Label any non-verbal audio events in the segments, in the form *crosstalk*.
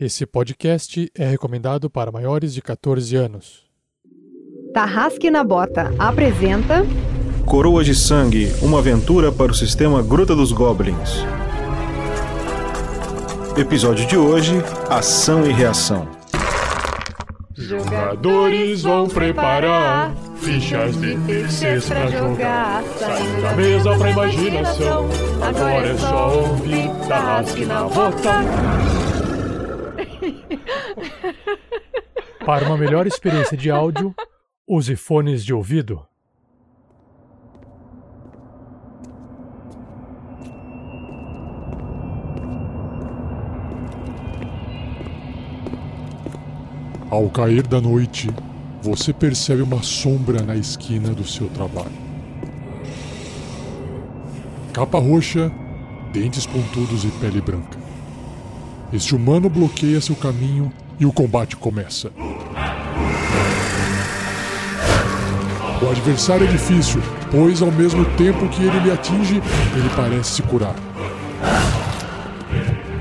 Esse podcast é recomendado para maiores de 14 anos. Tarrasque na Bota apresenta Coroas de Sangue, uma aventura para o sistema Gruta dos Goblins. Episódio de hoje: Ação e Reação. Jogadores vão preparar fichas de terceiros pra jogar. Saindo da mesa pra imaginação. Agora é só ouvir Tarrasque na Bota. *laughs* Para uma melhor experiência de áudio, use fones de ouvido. Ao cair da noite, você percebe uma sombra na esquina do seu trabalho. Capa roxa, dentes pontudos e pele branca. Este humano bloqueia seu caminho e o combate começa. O adversário é difícil, pois ao mesmo tempo que ele lhe atinge, ele parece se curar.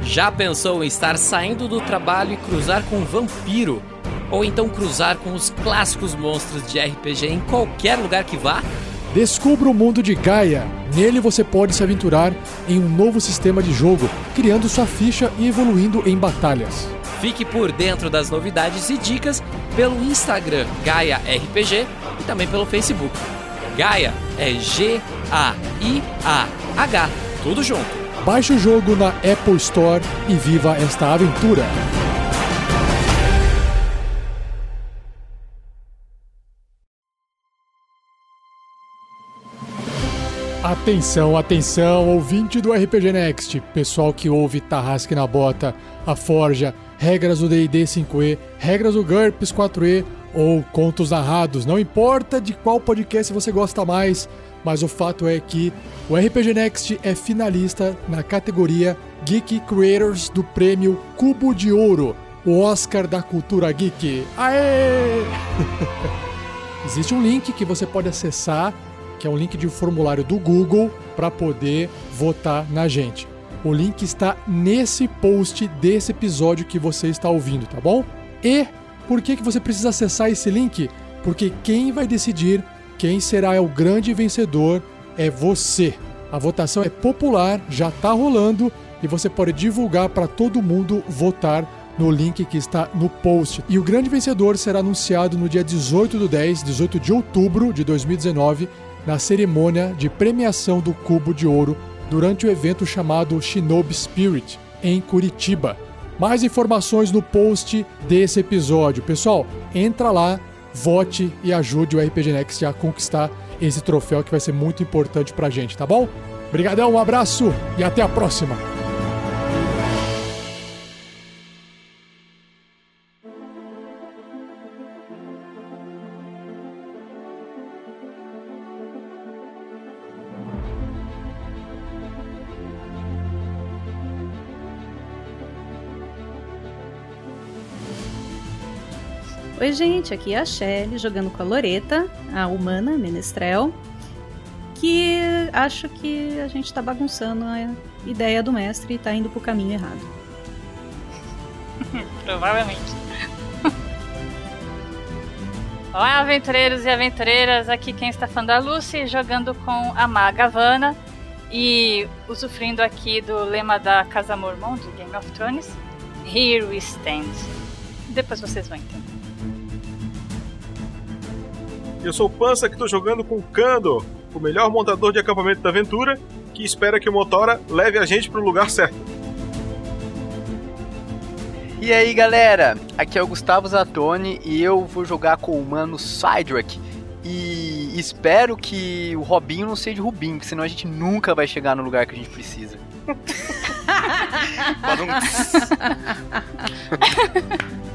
Já pensou em estar saindo do trabalho e cruzar com um vampiro? Ou então cruzar com os clássicos monstros de RPG em qualquer lugar que vá? Descubra o mundo de Gaia. Nele você pode se aventurar em um novo sistema de jogo, criando sua ficha e evoluindo em batalhas. Fique por dentro das novidades e dicas pelo Instagram Gaia RPG e também pelo Facebook. Gaia é G-A-I-A-H, tudo junto. Baixe o jogo na Apple Store e viva esta aventura. Atenção, atenção, ouvinte do RPG Next, pessoal que ouve Tarrasque na Bota, a Forja, regras do D&D 5e, regras do GURPS 4e ou contos narrados, não importa de qual podcast você gosta mais, mas o fato é que o RPG Next é finalista na categoria Geek Creators do prêmio Cubo de Ouro, o Oscar da cultura geek. Aê! *laughs* Existe um link que você pode acessar, que é um link de um formulário do Google para poder votar na gente. O link está nesse post desse episódio que você está ouvindo, tá bom? E por que, que você precisa acessar esse link? Porque quem vai decidir quem será o grande vencedor é você. A votação é popular, já está rolando e você pode divulgar para todo mundo votar no link que está no post. E o grande vencedor será anunciado no dia 18 do 10, 18 de outubro de 2019, na cerimônia de premiação do Cubo de Ouro durante o evento chamado Shinobi Spirit, em Curitiba. Mais informações no post desse episódio. Pessoal, entra lá, vote e ajude o RPG Next a conquistar esse troféu que vai ser muito importante pra gente, tá bom? Obrigadão, um abraço e até a próxima! Oi, gente, aqui é a Shelly jogando com a Loreta, a humana Menestrel, que acho que a gente tá bagunçando a ideia do mestre e tá indo pro caminho errado. *laughs* Provavelmente. *laughs* Olá, aventureiros e aventureiras. Aqui quem está falando é a Lucy, jogando com a Maga Vanna e usufruindo aqui do lema da Casa Mormon de Game of Thrones: Here we stand. Depois vocês vão entender. Eu sou o Pança que estou jogando com o Kando, o melhor montador de acampamento da aventura, que espera que o Motora leve a gente para o lugar certo. E aí galera, aqui é o Gustavo Zatoni e eu vou jogar com o mano Cydrak. E espero que o Robinho não seja o Rubinho, senão a gente nunca vai chegar no lugar que a gente precisa. *laughs* *laughs*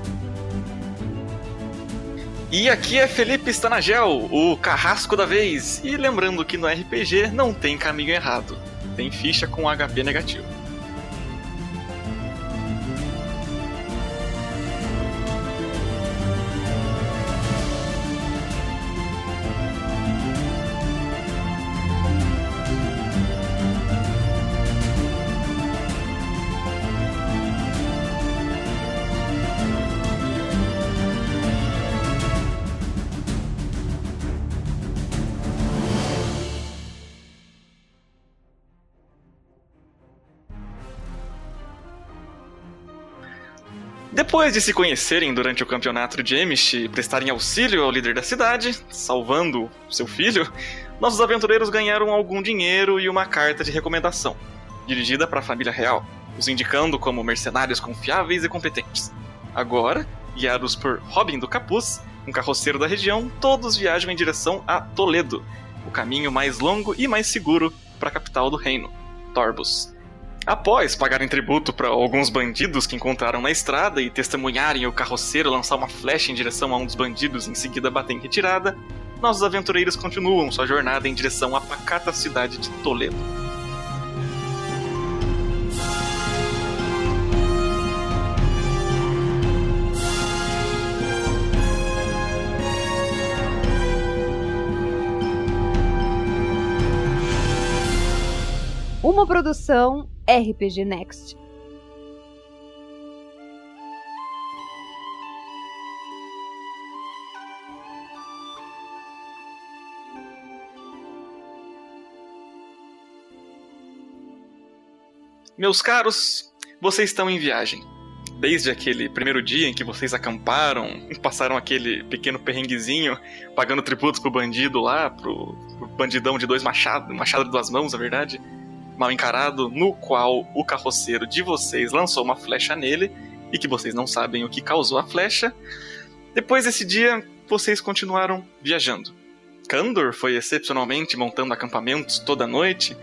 E aqui é Felipe Stanagel, o carrasco da vez. E lembrando que no RPG não tem caminho errado, tem ficha com HP negativo. Depois de se conhecerem durante o campeonato de Emish e prestarem auxílio ao líder da cidade, salvando seu filho, nossos aventureiros ganharam algum dinheiro e uma carta de recomendação, dirigida para a família real, os indicando como mercenários confiáveis e competentes. Agora, guiados por Robin do Capuz, um carroceiro da região, todos viajam em direção a Toledo, o caminho mais longo e mais seguro para a capital do reino, Torbus. Após pagarem tributo para alguns bandidos que encontraram na estrada e testemunharem o carroceiro lançar uma flecha em direção a um dos bandidos e em seguida bater em retirada, nossos aventureiros continuam sua jornada em direção à pacata cidade de Toledo. Uma produção RPG Next. Meus caros, vocês estão em viagem. Desde aquele primeiro dia em que vocês acamparam, passaram aquele pequeno perrenguezinho, pagando tributos pro bandido lá, pro, pro bandidão de dois machados, machado de duas mãos, na verdade mal encarado, no qual o carroceiro de vocês lançou uma flecha nele e que vocês não sabem o que causou a flecha. Depois desse dia, vocês continuaram viajando. Kandor foi excepcionalmente montando acampamentos toda noite.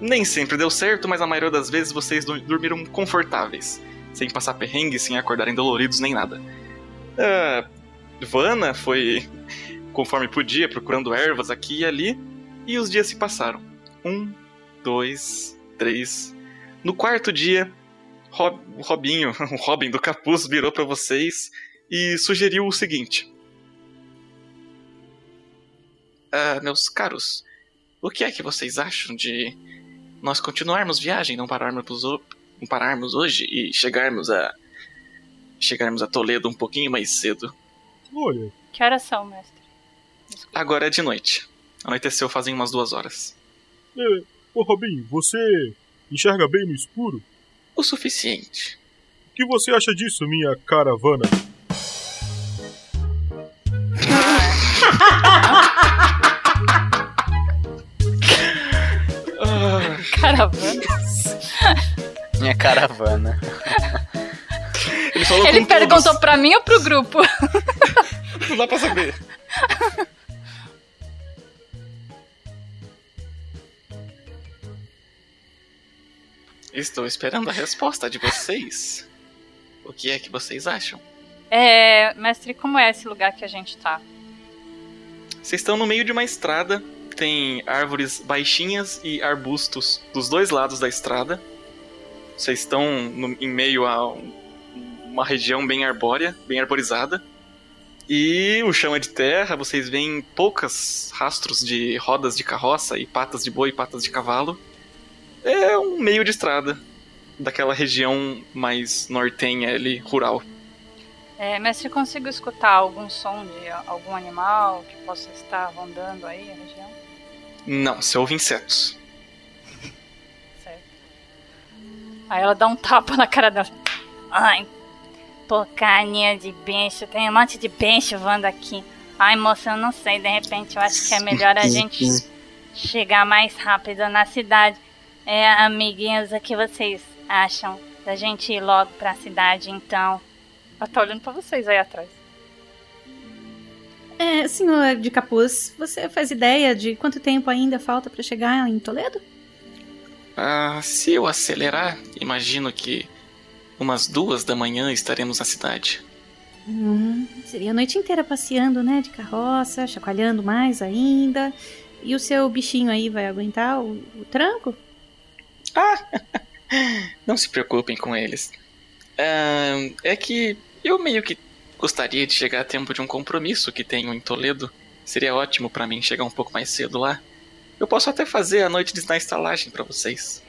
Nem sempre deu certo, mas a maioria das vezes vocês dormiram confortáveis, sem passar perrengue, sem acordarem doloridos nem nada. Uh, Vana foi, conforme podia, procurando ervas aqui e ali, e os dias se passaram. Um, dois, três. No quarto dia, Rob, o Robinho, *laughs* o Robin do capuz, virou para vocês e sugeriu o seguinte: ah, Meus caros, o que é que vocês acham de nós continuarmos viagem, não pararmos, não pararmos hoje e chegarmos a chegarmos a Toledo um pouquinho mais cedo? Olha. Que horas são, mestre? Desculpa. Agora é de noite. Anoiteceu fazem umas duas horas. É, Ô Robin, você enxerga bem no escuro? O suficiente. O que você acha disso, minha caravana? Caravanas. Minha caravana. *laughs* Ele, falou Ele perguntou todos. pra mim ou pro grupo? Não dá pra saber. *laughs* Estou esperando a resposta de vocês. O que é que vocês acham? É, mestre, como é esse lugar que a gente tá? Vocês estão no meio de uma estrada, tem árvores baixinhas e arbustos dos dois lados da estrada. Vocês estão no- em meio a um- uma região bem arbórea, bem arborizada. E o chão é de terra, vocês veem poucas rastros de rodas de carroça e patas de boi e patas de cavalo. É um meio de estrada daquela região mais nortenha ali, rural. É, mestre, consigo escutar algum som de algum animal que possa estar rondando aí a região? Não, você ouve insetos. Certo. Aí ela dá um tapa na cara dela. Ai, porcaria de bicho. Tem um monte de bicho voando aqui. Ai, moça, eu não sei. De repente, eu acho que é melhor a *laughs* gente chegar mais rápido na cidade. É, amiguinhos, o que vocês acham da gente ir logo pra cidade, então? Ela tá olhando pra vocês aí atrás. É, senhor de capuz, você faz ideia de quanto tempo ainda falta pra chegar em Toledo? Ah, se eu acelerar, imagino que umas duas da manhã estaremos na cidade. Hum, seria a noite inteira passeando, né? De carroça, chacoalhando mais ainda. E o seu bichinho aí vai aguentar o, o tranco? *laughs* Não se preocupem com eles. Ah, é que eu meio que gostaria de chegar a tempo de um compromisso que tenho em Toledo. Seria ótimo pra mim chegar um pouco mais cedo lá. Eu posso até fazer a noite de- na estalagem pra vocês.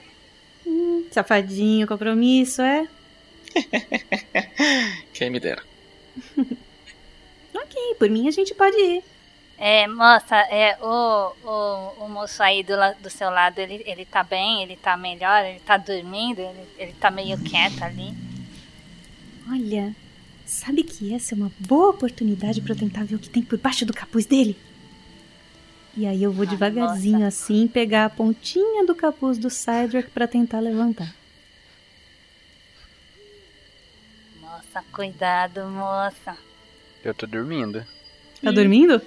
Safadinho, compromisso, é? *laughs* Quem me dera. *laughs* Ok, por mim a gente pode ir. É, moça, é, o, o, o moço aí do, do seu lado, ele, ele tá bem? Ele tá melhor? Ele tá dormindo? Ele, ele tá meio quieto ali? Olha, sabe que essa é uma boa oportunidade para eu tentar ver o que tem por baixo do capuz dele? E aí eu vou devagarzinho assim pegar a pontinha do capuz do Cydric para tentar levantar. Moça, cuidado, moça. Eu tô dormindo. Tá dormindo?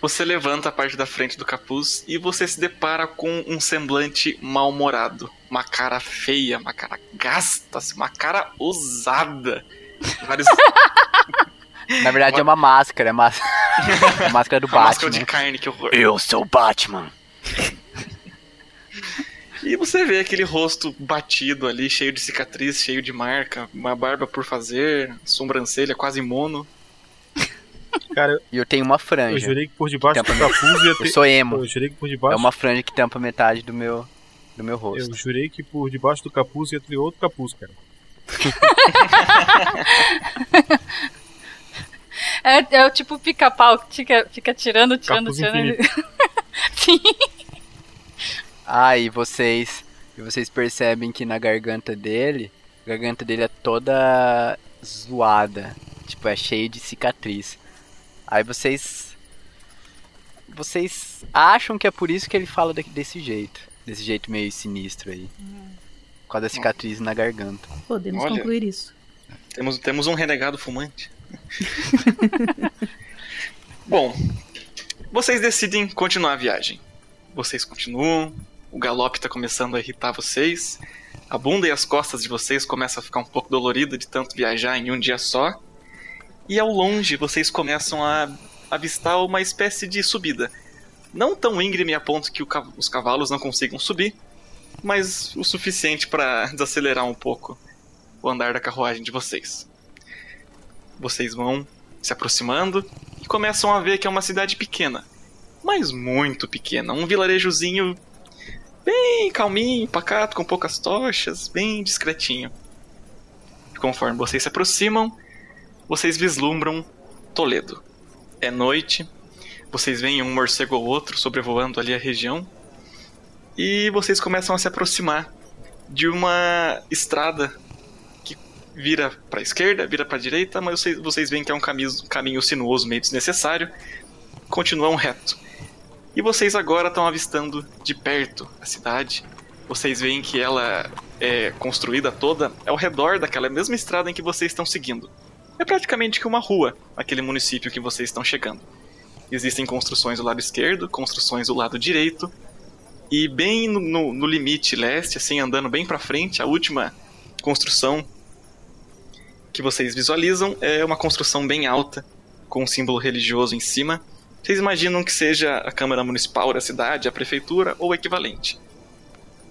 Você levanta a parte da frente do capuz e você se depara com um semblante mal-humorado. Uma cara feia, uma cara gasta, assim, uma cara usada. Vários... *laughs* Na verdade é uma máscara, é máscara, *laughs* é a máscara do Uma Batman. máscara de carne, que horror. Eu sou o Batman. *laughs* E você vê aquele rosto batido ali, cheio de cicatriz, cheio de marca, uma barba por fazer, sobrancelha quase mono. Cara, E eu tenho uma eu franja. jurei que por debaixo do capuz ia Eu ter. sou emo. Eu jurei que por É debaixo. uma franja que tampa metade do meu, do meu rosto. Eu jurei que por debaixo do capuz ia ter outro capuz, cara. *laughs* É, é o tipo pica-pau que fica, fica tirando, tirando, Capuz tirando. *laughs* Sim. Ah, e vocês, e vocês percebem que na garganta dele, a garganta dele é toda zoada, tipo é cheio de cicatriz. Aí vocês vocês acham que é por isso que ele fala de- desse jeito, desse jeito meio sinistro aí. Com a da cicatriz na garganta. Podemos Olha. concluir isso. Temos, temos um renegado fumante. *laughs* Bom, vocês decidem continuar a viagem. Vocês continuam, o galope tá começando a irritar vocês, a bunda e as costas de vocês começam a ficar um pouco dolorida de tanto viajar em um dia só. E ao longe vocês começam a avistar uma espécie de subida. Não tão íngreme a ponto que os cavalos não consigam subir, mas o suficiente para *laughs* desacelerar um pouco o andar da carruagem de vocês. Vocês vão se aproximando e começam a ver que é uma cidade pequena, mas muito pequena, um vilarejozinho bem calminho, pacato, com poucas tochas, bem discretinho. Conforme vocês se aproximam, vocês vislumbram Toledo. É noite, vocês veem um morcego ou outro sobrevoando ali a região e vocês começam a se aproximar de uma estrada que vira para a esquerda, vira para a direita, mas vocês, vocês veem que é um caminho, caminho sinuoso meio desnecessário. Continuam reto. E vocês agora estão avistando de perto a cidade. Vocês veem que ela é construída toda ao redor daquela mesma estrada em que vocês estão seguindo. É praticamente que uma rua naquele município que vocês estão chegando. Existem construções do lado esquerdo, construções do lado direito, e bem no, no- no limite leste, assim, andando bem pra frente, a última construção que vocês visualizam é uma construção bem alta, com um símbolo religioso em cima. Vocês imaginam que seja a Câmara Municipal da cidade, a Prefeitura ou o equivalente.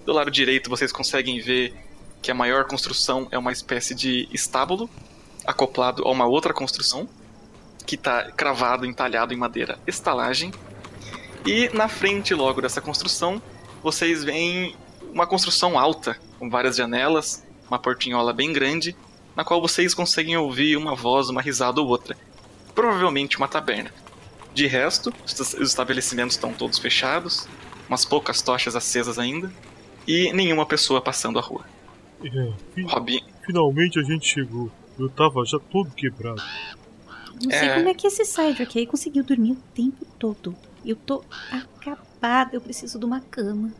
Do lado direito vocês conseguem ver que a maior construção é uma espécie de estábulo, acoplado a uma outra construção, que está cravado, entalhado em madeira estalagem. E na frente logo dessa construção, vocês veem uma construção alta, com várias janelas, uma portinhola bem grande, na qual vocês conseguem ouvir uma voz, uma risada ou outra. Provavelmente uma taberna. De resto, os os estabelecimentos estão todos fechados, umas poucas tochas acesas ainda, e nenhuma pessoa passando a rua. É, fi- Robin, finalmente a gente chegou. Eu tava já todo quebrado. Não sei É. como é que esse Cydric aí conseguiu dormir o tempo todo. Eu tô acabada, eu preciso de uma cama.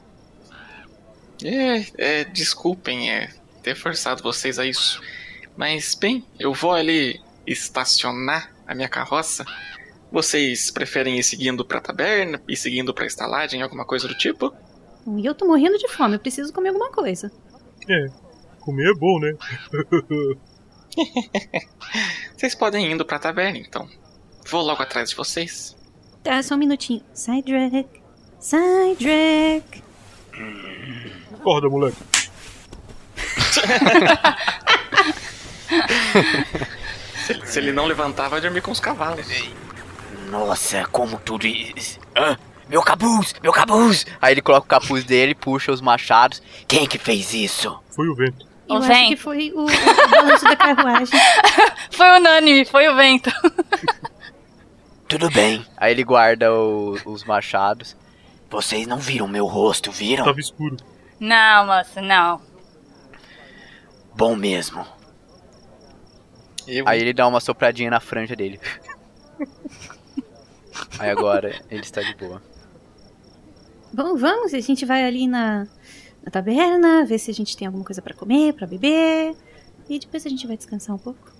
É, é, desculpem é, ter forçado vocês a isso. Mas, bem, eu vou ali estacionar a minha carroça. Vocês preferem ir seguindo pra taberna, ir seguindo pra estalagem, alguma coisa do tipo? E eu tô morrendo de fome, eu preciso comer alguma coisa. É, comer é bom, né? *laughs* *laughs* Vocês podem ir indo pra taberna, então. Vou logo atrás de vocês. Tá, só um minutinho. Cydric, Cydric. Acorda, moleque. Se, *laughs* se ele não levantar, vai dormir com os cavalos. Nossa, como tudo isso. Ah, meu capuz, meu capuz. Aí ele coloca o capuz dele, puxa os machados. Quem que fez isso? Foi o vento. Eu O acho vento. que foi o, o balanço da carruagem. *laughs* Foi unânime, foi o vento. *laughs* Tudo bem. Aí ele guarda o- os machados. Vocês não viram meu rosto, viram? Tava escuro. Não, moça, não. Bom mesmo. Eu, Aí ele dá uma sopradinha na franja dele. *laughs* Aí agora ele está de boa. Bom, vamos, a gente vai ali na, na taberna, ver se a gente tem alguma coisa pra comer, pra beber. E depois a gente vai descansar um pouco.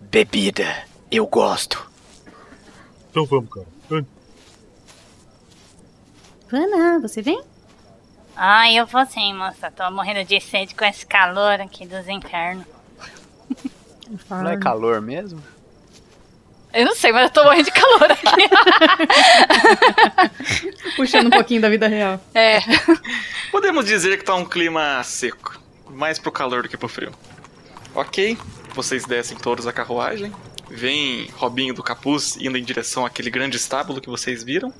Bebida, eu gosto. Então vamos, cara. Ande. Vana, você vem? Ai, eu vou sim, moça. Tô morrendo de sede com esse calor aqui dos infernos. *laughs* Não é calor mesmo? Eu não sei, mas eu tô morrendo de calor aqui. *laughs* Puxando um pouquinho da vida real. é. Podemos dizer que tá um clima seco. Mais pro calor do que pro frio. Ok, vocês descem todos a carruagem. Vem Robinho do Capuz indo em direção àquele grande estábulo que vocês viram.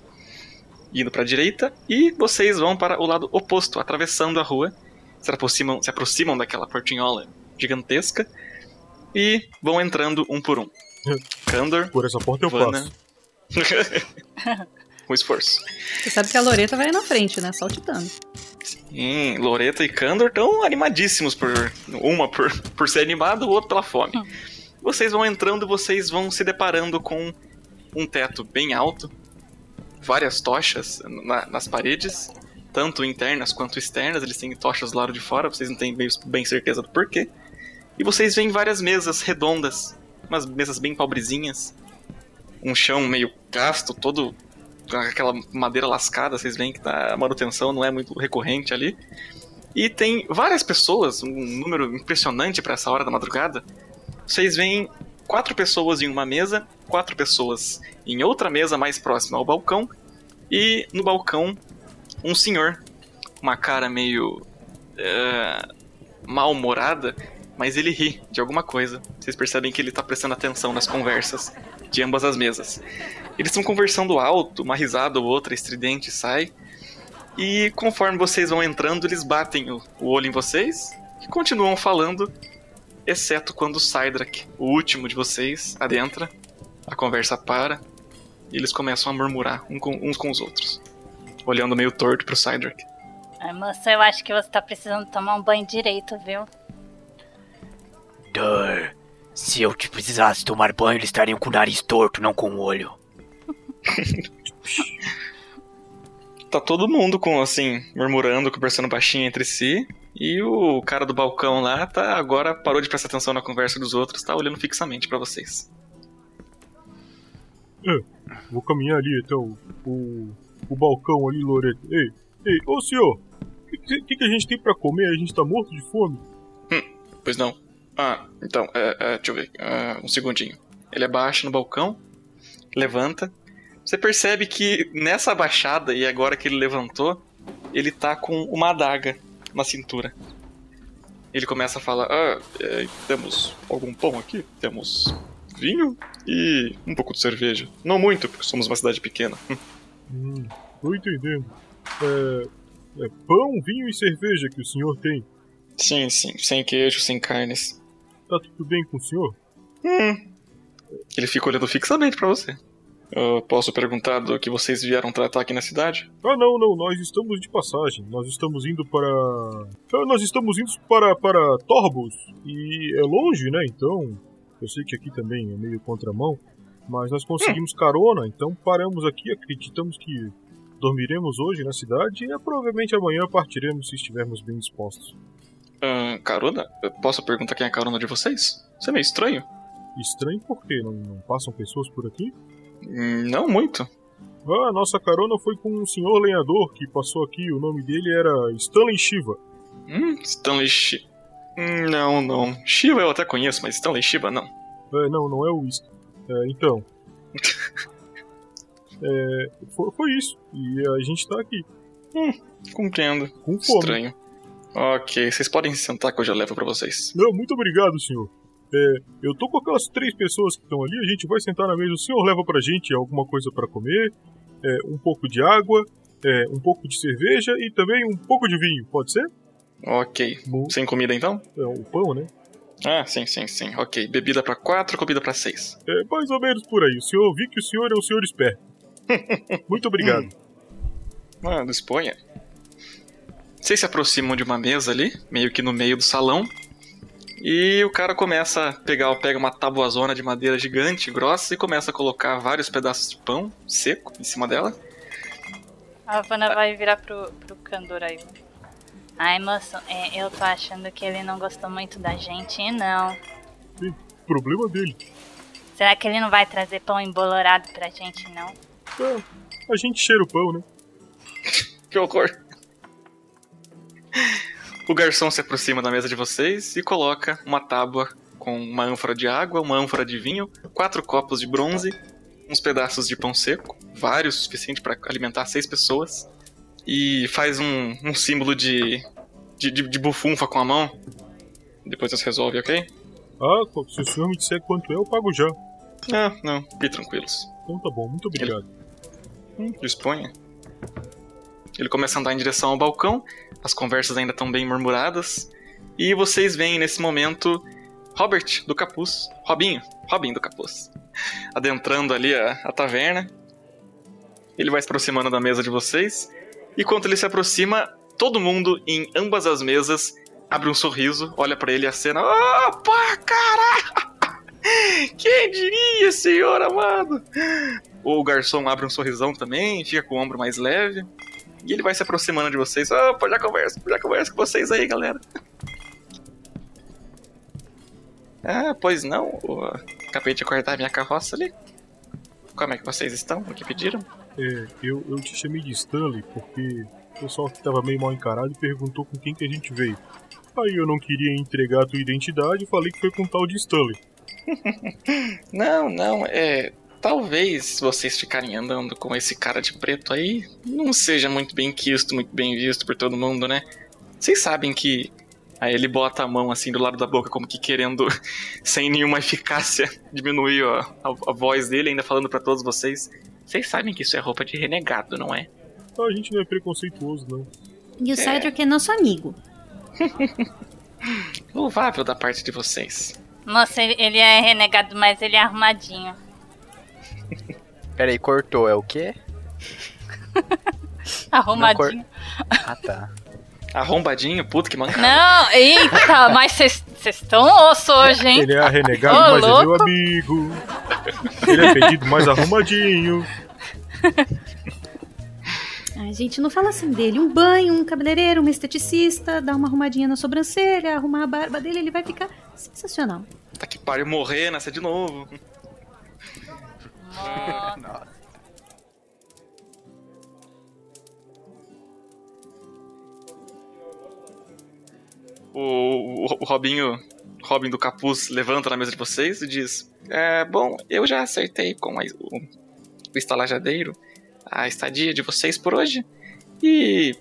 Indo pra direita. E vocês vão para o lado oposto, atravessando a rua. Se aproximam, se aproximam daquela portinhola gigantesca. E vão entrando um por um. Candor, Por essa porta eu Vana. passo. *laughs* Com esforço. Você sabe que a Loreta vai na frente, né? Saltitando. Sim, Loreta e Candor estão animadíssimos por uma por, por ser animado, o outro pela fome. Vocês vão entrando, vocês vão se deparando com um teto bem alto, várias tochas na- nas paredes, tanto internas quanto externas. Eles têm tochas do lado de fora, vocês não têm bem, bem certeza do porquê. E vocês veem várias mesas redondas, umas mesas bem pobrezinhas, um chão meio gasto, todo com aquela madeira lascada, vocês veem que tá- a manutenção não é muito recorrente ali. E tem várias pessoas, um número impressionante para essa hora da madrugada. Vocês veem quatro pessoas em uma mesa, quatro pessoas em outra mesa mais próxima ao balcão, e no balcão um senhor, uma cara meio eh, mal-humorada, mas ele ri de alguma coisa. Vocês percebem que ele tá prestando atenção nas conversas de ambas as mesas. Eles estão conversando alto, uma risada ou outra estridente sai. E conforme vocês vão entrando, eles batem o, olho em vocês e continuam falando, exceto quando o Cydrak, o último de vocês, adentra. A conversa para e eles começam a murmurar uns com os outros, olhando meio torto pro Cydrak. Ai, moça, eu acho que você tá precisando tomar um banho direito, viu? Dor. Se eu te precisasse tomar banho, eles estariam com o nariz torto, não com o olho. *laughs* Tá todo mundo com assim, murmurando, conversando baixinho entre si. E o cara do balcão lá tá agora parou de prestar atenção na conversa dos outros, tá olhando fixamente pra vocês. Vou caminhar ali então. O, o balcão ali, Loreto. Ei, ei, ô senhor. O que, que, que a gente tem pra comer? A gente tá morto de fome. Pois não. Ah, então, é, é, deixa eu ver. ah, um segundinho. Ele abaixa no balcão, levanta. Você percebe que nessa baixada, e agora que ele levantou, ele tá com uma adaga na cintura. Ele começa a falar: Ah, é, temos algum pão aqui? Temos vinho e um pouco de cerveja. Não muito, porque somos uma cidade pequena. *laughs* Hum, tô entendendo. É, é pão, vinho e cerveja que o senhor tem. Sim, sim, sem queijo, sem carnes. Tá tudo bem com o senhor? Hum. Ele fica olhando fixamente pra você. Eu posso perguntar do que vocês vieram tratar aqui na cidade? Ah, não, não, nós estamos de passagem. Nós estamos indo para. Ah, nós estamos indo para, para Torbos. E é longe, né? Então. Eu sei que aqui também é meio contramão. Mas nós conseguimos carona, então paramos aqui. Acreditamos que dormiremos hoje na cidade e é, provavelmente amanhã partiremos se estivermos bem dispostos. Ah, carona? Eu posso perguntar quem é a carona de vocês? Isso é meio estranho. Estranho porque não, não passam pessoas por aqui? Hum, Não muito. Ah, a nossa carona foi com um senhor lenhador que passou aqui. O nome dele era Stanley Shiva. Hum, Stanley Shi... Hum, Não, não. Shiva eu até conheço, mas Stanley Shiva não. É, não, não é o uísque. É, então. *laughs* É, foi, foi isso. E a gente tá aqui, Compreendo. com fome. Estranho. Ok, vocês podem se sentar que eu já levo pra vocês. Não, muito obrigado, senhor. É, eu tô com aquelas três pessoas que estão ali, a gente vai sentar na mesa. O senhor leva pra gente alguma coisa pra comer, é, um pouco de água, é, um pouco de cerveja e também um pouco de vinho, pode ser? Ok. Bom. Sem comida então? É, o pão, né? Ah, sim, sim, sim. Ok. Bebida pra quatro, comida pra seis. É mais ou menos por aí. O senhor vi que o senhor é um senhor esperto. *laughs* Muito obrigado. Ah, disponha. Vocês se aproximam de uma mesa ali, meio que no meio do salão. E o cara começa a pegar, pega uma tabuazona de madeira gigante, grossa, e começa a colocar vários pedaços de pão seco em cima dela. A Havana vai virar pro, pro Candor aí. Ai, moço, é, eu tô achando que ele não gostou muito da gente, não. Sim, problema dele. Será que ele não vai trazer pão embolorado pra gente, não? É, a gente cheira o pão, né? *laughs* que horror. O garçom se aproxima da mesa de vocês e coloca uma tábua com uma ânfora de água, uma ânfora de vinho, quatro copos de bronze, uns pedaços de pão seco, vários, suficiente para alimentar seis pessoas, e faz um, um símbolo de, de, de, de bufunfa com a mão. Depois você resolve, ok? Ah, se o senhor me disser quanto é, eu pago já. Ah, não, fiquem tranquilos. Então tá bom, muito obrigado. Ele... Hum, disponha. Ele começa a andar em direção ao balcão, as conversas ainda estão bem murmuradas, e vocês veem nesse momento Robert do capuz, Robinho, Robinho do capuz, adentrando ali a, a taverna. Ele vai se aproximando da mesa de vocês, e quando ele se aproxima, todo mundo em ambas as mesas abre um sorriso, olha para ele e a cena. Opa, caralho! *laughs* Quem diria, senhor amado? O garçom abre um sorrisão também, fica com o ombro mais leve. E ele vai se aproximando de vocês. Opa, já conversa, já conversa com vocês aí, galera. Ah, pois não. Acabei de cortar minha carroça ali. Como é que vocês estão? O que pediram? É, eu, eu te chamei de Stanley porque o pessoal que tava meio mal encarado e perguntou com quem que a gente veio. Aí eu não queria entregar a tua identidade e falei que foi com tal de Stanley. *laughs* não, não, é. Talvez vocês ficarem andando com esse cara de preto aí não seja muito bem quisto, muito bem visto por todo mundo, né? Vocês sabem que Aí ele bota a mão assim do lado da boca, como que querendo, *laughs* sem nenhuma eficácia, *laughs* diminuir a, a, a voz dele, ainda falando para todos vocês. Vocês sabem que isso é roupa de renegado, não é? Ah, a gente não é preconceituoso, não. E o Cedric é, é nosso amigo. *laughs* Louvável da parte de vocês. Nossa, ele é renegado, mas ele é arrumadinho. Peraí, cortou, é o quê? *laughs* Arrumadinho. Cor... Ah, tá. Arrombadinho, puto que mancada. Não, eita, *laughs* mas vocês estão osso hoje, hein? Ele é renegado, Ô, mas louco. é meu amigo. Ele é pedido mais arrumadinho. A gente não fala assim dele. Um banho, um cabeleireiro, um esteticista, dar uma arrumadinha na sobrancelha, arrumar a barba dele, ele vai ficar sensacional. Tá que pariu morrer, nascer de novo. Nossa. *laughs* o, o, Robinho, Robin do Capuz, levanta na mesa de vocês e diz: é, Bom, eu já acertei com a, o, o estalajadeiro a estadia de vocês por hoje. E.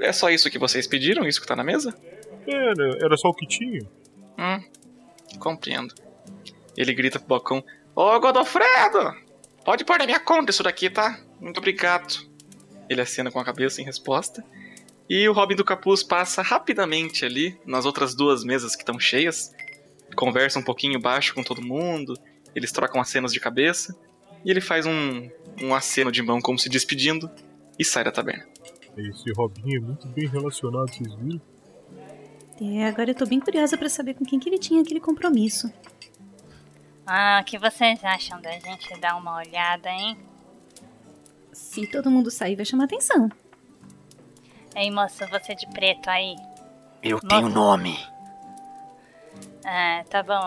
É só isso que vocês pediram? Isso que tá na mesa? Era, era só o que tinha. Hum, compreendo. Ele grita pro balcão: Ô Godofredo! Pode pôr na minha conta isso daqui, tá? Muito obrigado. Ele acena com a cabeça em resposta. E o Robin do Capuz passa rapidamente ali nas outras duas mesas que estão cheias, conversa um pouquinho baixo com todo mundo, eles trocam acenos de cabeça, e ele faz um, um aceno de mão como se despedindo e sai da taberna. Esse Robin é muito bem relacionado, vocês viram? É, agora eu tô bem curiosa para saber com quem que ele tinha aquele compromisso. Ah, o que vocês acham da gente dar uma olhada, hein? Se todo mundo sair, vai chamar atenção. Ei, moça, você de preto aí. Eu moça. tenho nome. Ah, tá bom,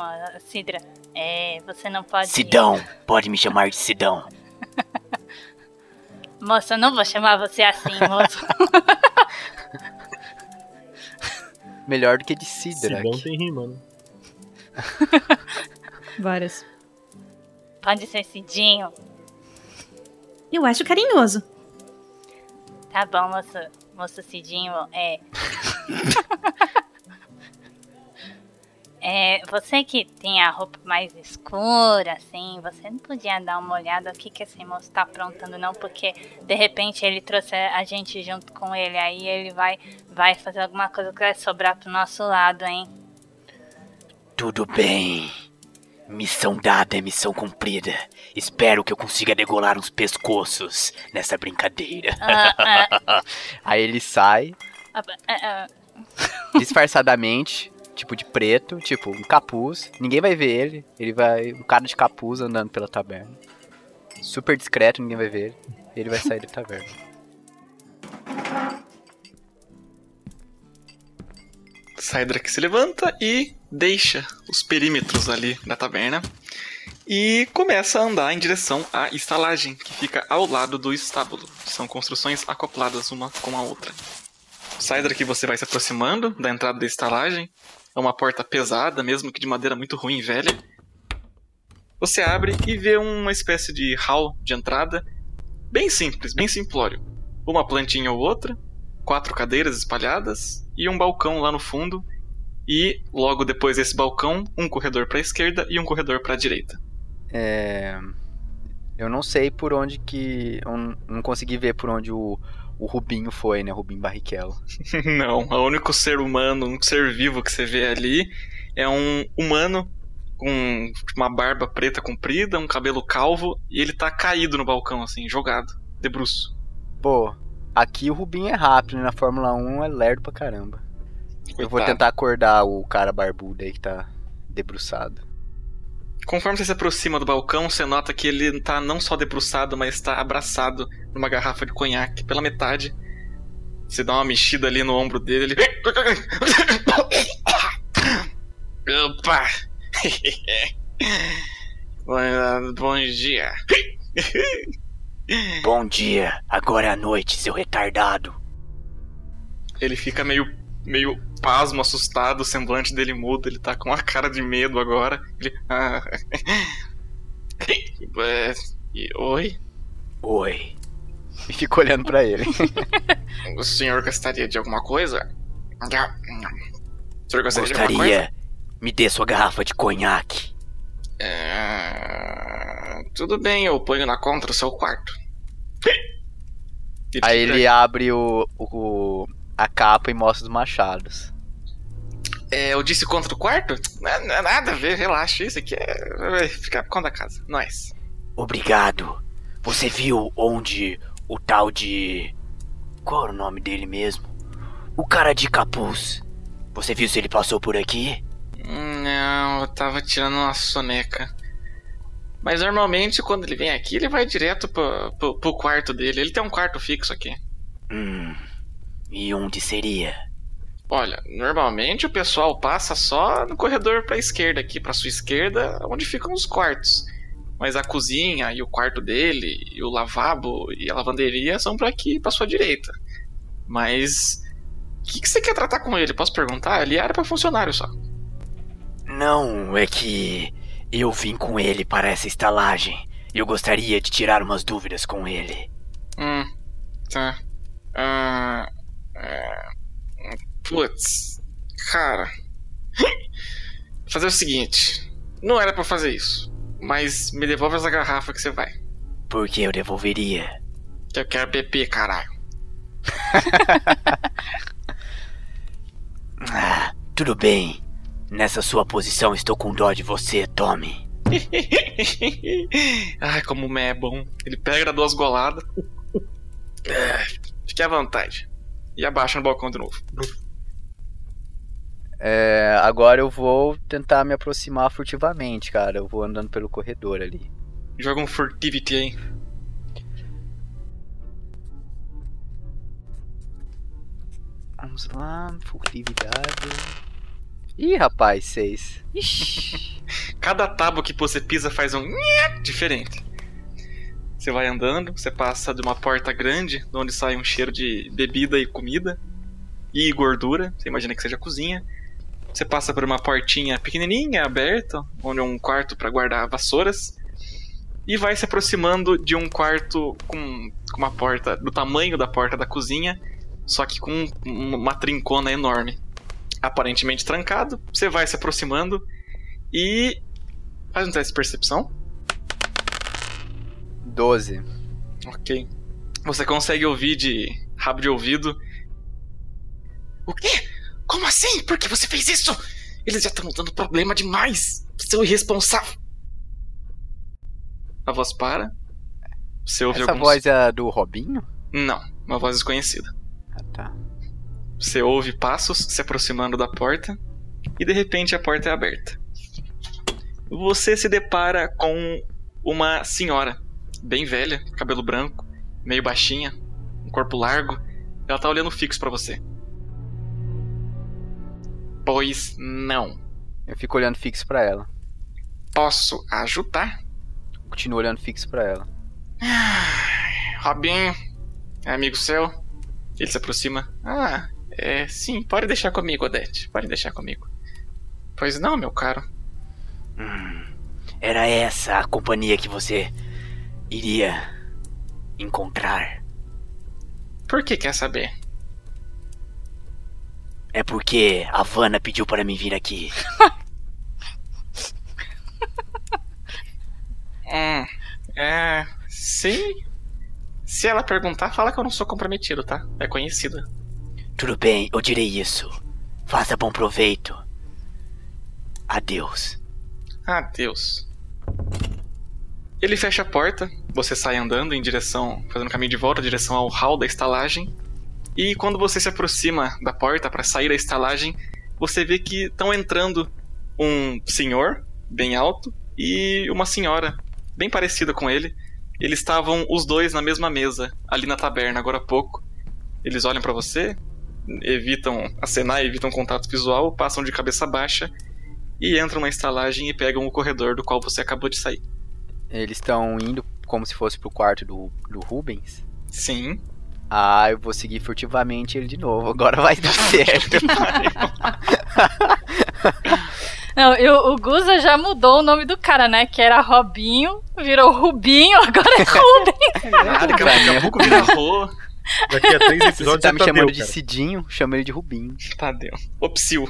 Sidra. É, você não pode. Sidão, pode me chamar de Sidão. *laughs* moça, eu não vou chamar você assim, moço. *laughs* Melhor do que de Sidra. Sidão tem rima, né? *laughs* Várias. Pode ser Cidinho. Eu acho carinhoso. Tá bom, moça moço Cidinho, é. *laughs* é. Você que tem a roupa mais escura, assim, você não podia dar uma olhada o que, que esse moço tá aprontando, não? Porque de repente ele trouxe a gente junto com ele, aí ele vai, vai fazer alguma coisa que vai sobrar pro nosso lado, hein? Tudo bem. Missão dada é missão cumprida. Espero que eu consiga degolar uns pescoços nessa brincadeira. Uh, uh. *laughs* Aí ele sai. Uh, disfarçadamente. tipo de preto, tipo um capuz. Ninguém vai ver ele. Ele vai. Um cara de capuz andando pela taberna. Super discreto, ninguém vai ver ele. Ele vai sair da taverna. Cydrak se levanta e deixa os perímetros ali da taberna e começa a andar em direção à estalagem, que fica ao lado do estábulo. São construções acopladas uma com a outra. Cydrak, você vai se aproximando da entrada da estalagem. É uma porta pesada, mesmo que de madeira muito ruim e velha. Você abre e vê uma espécie de hall de entrada, bem simples, bem simplório. Uma plantinha ou outra, quatro cadeiras espalhadas e um balcão lá no fundo. E logo depois desse balcão, um corredor para a esquerda e um corredor para a direita. É. Eu não sei por onde que. Eu não consegui ver por onde o, o Rubinho foi, né? Rubinho Barrichello. *laughs* não, o único ser humano, um ser vivo que você vê ali é um humano com uma barba preta comprida, um cabelo calvo e ele tá caído no balcão, assim, jogado, de bruço. Pô, aqui o Rubinho é rápido, né? Na Fórmula 1 é lerdo pra caramba. Coitado. Eu vou tentar acordar o cara barbudo aí que tá debruçado. Conforme você se aproxima do balcão, você nota que ele está não só debruçado, mas está abraçado numa garrafa de conhaque pela metade. Você dá uma mexida ali no ombro dele, ele. Opa! *laughs* Bom dia. Bom dia, agora é a noite, seu retardado. Ele fica meio meio pasmo, assustado, o semblante dele muda, ele tá com uma cara de medo agora. Ele. Ah, *laughs* é, oi? Oi. E fica olhando para ele. *laughs* o senhor gostaria de alguma coisa? O senhor gostaria, gostaria de alguma coisa? Me dê sua garrafa de conhaque. É... Tudo bem, eu ponho na conta do seu quarto. Aí ele abre o, o, a capa e mostra os machados. É, eu disse contra o quarto? Não é, não é nada a ver, relaxa. Isso aqui é. Fica por conta da casa. Nós. Obrigado. Você viu onde o tal de. Qual era o nome dele mesmo? O cara de capuz. Você viu se ele passou por aqui? Não, eu tava tirando uma soneca. Mas normalmente quando ele vem aqui, ele vai direto pro, pro, pro quarto dele. Ele tem um quarto fixo aqui. Hum. E onde seria? Olha, normalmente o pessoal passa só no corredor para a esquerda aqui, para sua esquerda, onde ficam os quartos. Mas a cozinha e o quarto dele, e o lavabo e a lavanderia são para aqui, para sua direita. Mas o que, que, você quer tratar com ele? Posso perguntar? Ele era para funcionário só. Não, é que eu vim com ele para essa estalagem. Eu gostaria de tirar umas dúvidas com ele. Hum, tá. Ah, é... Putz, cara. *laughs* fazer o seguinte: não era para fazer isso, mas me devolve essa garrafa que você vai. Por que eu devolveria? Eu quero beber, caralho. *laughs* ah, tudo bem. Nessa sua posição estou com dó de você, Tommy. *laughs* Ai, como o é bom. Ele pega duas goladas. É, fique à vontade e abaixa no balcão de novo. É, agora eu vou tentar me aproximar furtivamente, cara. Eu vou andando pelo corredor ali. Joga um furtivity aí. Vamos lá, furtividade. Ih, rapaz, seis. *laughs* Cada tábua que você pisa faz um diferente. Você vai andando, você passa de uma porta grande, de onde sai um cheiro de bebida e comida e gordura. Você imagina que seja cozinha. Você passa por uma portinha pequenininha, aberta, onde é um quarto para guardar vassouras. E vai se aproximando de um quarto com, com uma porta do tamanho da porta da cozinha, só que com uma trincona enorme. Aparentemente trancado. Você vai se aproximando e. Faz um teste de percepção. 12. Ok. Você consegue ouvir de rabo de ouvido. O quê? Como assim? Por que você fez isso? Eles já estão dando problema demais. Seu irresponsável. A voz para. Você ouve Essa alguns... voz é do Robinho? Não, uma voz desconhecida. Ah, tá. Você ouve passos se aproximando da porta. e de repente a porta é aberta. Você se depara com uma senhora, bem velha, cabelo branco, meio baixinha, um corpo largo. Ela tá olhando fixo para você. Pois não. Eu fico olhando fixo para ela. Posso ajudar? Continuo olhando fixo para ela. Robinho, é amigo seu? Ele se aproxima. Ah, é, sim, pode deixar comigo, Odete. Pode deixar comigo. Pois não, meu caro. Hum, era essa a companhia que você iria encontrar. Por que quer saber? É porque a Vanna pediu para mim vir aqui. hum, *laughs* é. Sim. Se ela perguntar, fala que eu não sou comprometido, tá? É conhecida. Tudo bem, eu direi isso. Faça bom proveito. Adeus. Adeus. Ele fecha a porta, você sai andando em direção, fazendo caminho de volta, em direção ao hall da estalagem. E quando você se aproxima da porta para sair da estalagem, você vê que estão entrando um senhor, bem alto, e uma senhora, bem parecida com ele. Eles estavam os dois na mesma mesa, ali na taberna, agora há pouco. Eles olham para você, evitam acenar, evitam contato visual, passam de cabeça baixa e entram na estalagem e pegam o corredor do qual você acabou de sair. Eles estão indo como se fosse pro quarto do, do Rubens? Sim. Ah, eu vou seguir furtivamente ele de novo. Agora vai dar *laughs* certo. Não, eu, o Guza já mudou o nome do cara, né? Que era Robinho, virou Rubinho, agora é *laughs* Rubens. Nada, cara, daqui a pouco vira Rô. Daqui a três *laughs* episódios Você tá me é Tadeu, chamando de cara. Cidinho, chama ele de Rubinho. Tadeu. Opsil.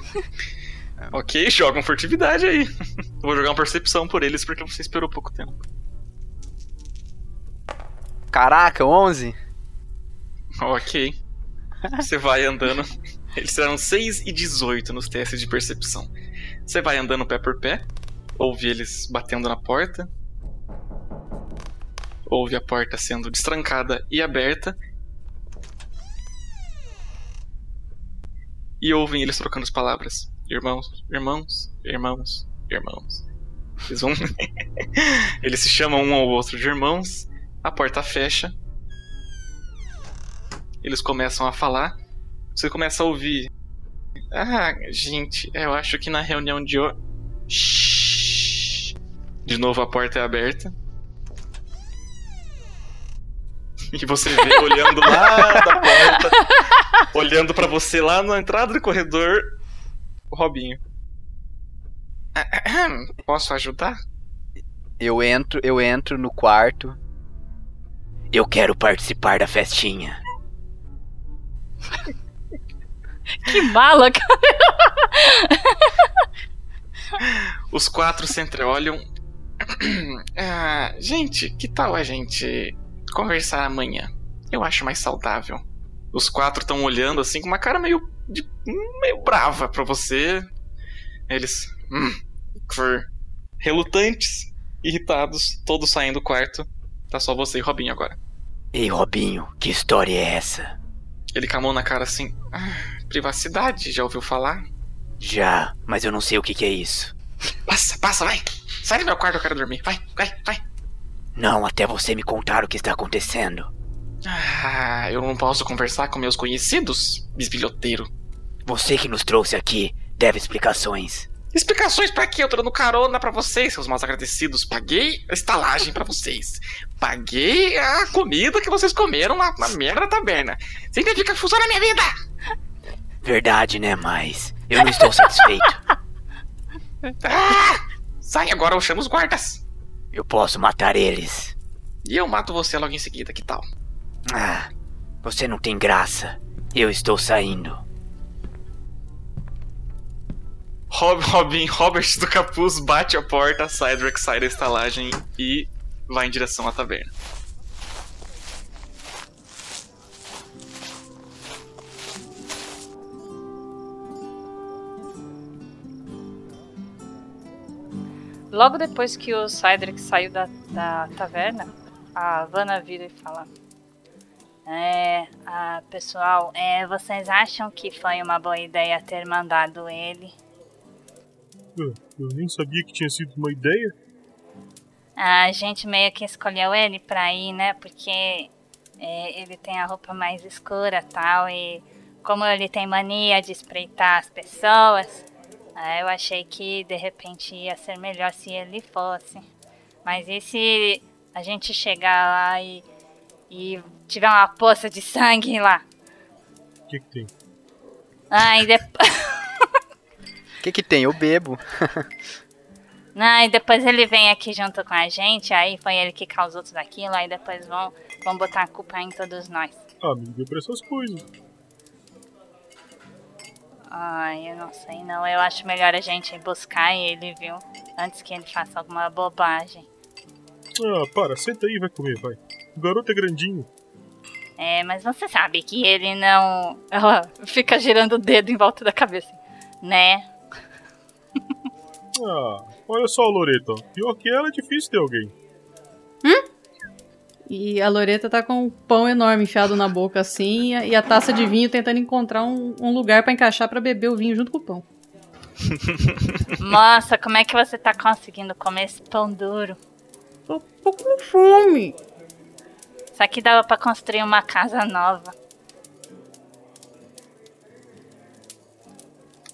ok, jogam furtividade aí. *laughs* Vou jogar uma percepção por eles porque você esperou pouco tempo. Caraca, 11? Ok. Você vai andando. Eles eram 6 e 18 nos testes de percepção. Você vai andando pé por pé, ouve eles batendo na porta, ouve a porta sendo destrancada e aberta, e ouvem eles trocando as palavras: irmãos, irmãos, irmãos, irmãos. Eles vão. *laughs* eles se chamam um ao outro de irmãos, a porta fecha, eles começam a falar, você começa a ouvir. Ah, gente, eu acho que na reunião de hoje. De novo a porta é aberta. E você vê olhando lá da porta, olhando pra você lá na entrada do corredor, o Robinho. *coughs* Posso ajudar? Eu entro, eu entro no quarto. Eu quero participar da festinha. *laughs* Que mala, cara. Os quatro se entreolham. *coughs* Ah, gente, que tal a gente conversar amanhã? Eu acho mais saudável. Os quatro estão olhando assim com uma cara meio. De, meio brava pra você. Eles. Hum, relutantes, irritados, todos saindo do quarto. Tá só você e Robinho agora. Ei, Robinho, que história é essa? Ele mão na cara assim. Ah, privacidade, já ouviu falar? Já, mas eu não sei o que, que é isso. Passa, passa, vai! Sai do meu quarto, eu quero dormir. Vai, vai, vai! Não, até você me contar o que está acontecendo. Ah, eu não posso conversar com meus conhecidos, bisbilhoteiro. Você que nos trouxe aqui deve explicações. Explicações pra quê? Eu tô dando carona pra vocês, seus mal agradecidos. Paguei a estalagem pra vocês. Paguei a comida que vocês comeram na, na merda da taberna. Significa que funciona a minha vida! Verdade, né? Mas eu não estou satisfeito. *laughs* Ah! Sai agora, eu chamo os guardas. Eu posso matar eles. E eu mato você logo em seguida, que tal? Ah, você não tem graça. Eu estou saindo. Rob, Robin, Robert do capuz bate a porta, sai da estalagem e vai em direção à taverna. Logo depois que o Cydric saiu da, da taverna, a Vanna vira e fala: É, ah, pessoal, é, vocês acham que foi uma boa ideia ter mandado ele? Eu, eu nem sabia que tinha sido uma ideia. A gente meio que escolheu ele pra ir, né? Porque é, ele tem a roupa mais escura tal. E como ele tem mania de espreitar as pessoas, é, eu achei que de repente ia ser melhor se ele fosse. Mas e se a gente chegar lá e, e tiver uma poça de sangue lá? O que, que tem? Ah, e depois. *laughs* O que que tem? Eu bebo. *laughs* Não, e depois ele vem aqui junto com a gente, aí foi ele que causou tudo aquilo, aí depois vão, vão botar a culpa em todos nós. Ah, me liga pra essas coisas. Ai, eu não sei não. Eu acho melhor a gente ir buscar ele, viu? Antes que ele faça alguma bobagem. Ah, para, senta aí e vai comer, vai. O garoto é grandinho. É, mas você sabe que ele não. Ela fica girando o dedo em volta da cabeça. Né? Ah, olha só, Loreto. Pior que ela é difícil ter alguém. E a Loreta tá com um pão enorme enfiado na boca assim, e a- taça de vinho tentando encontrar um, um lugar pra encaixar pra beber o vinho junto com o pão. *laughs* Nossa, como é que você tá conseguindo comer esse pão duro? Tô, tô com fome. Isso aqui dava pra construir uma casa nova.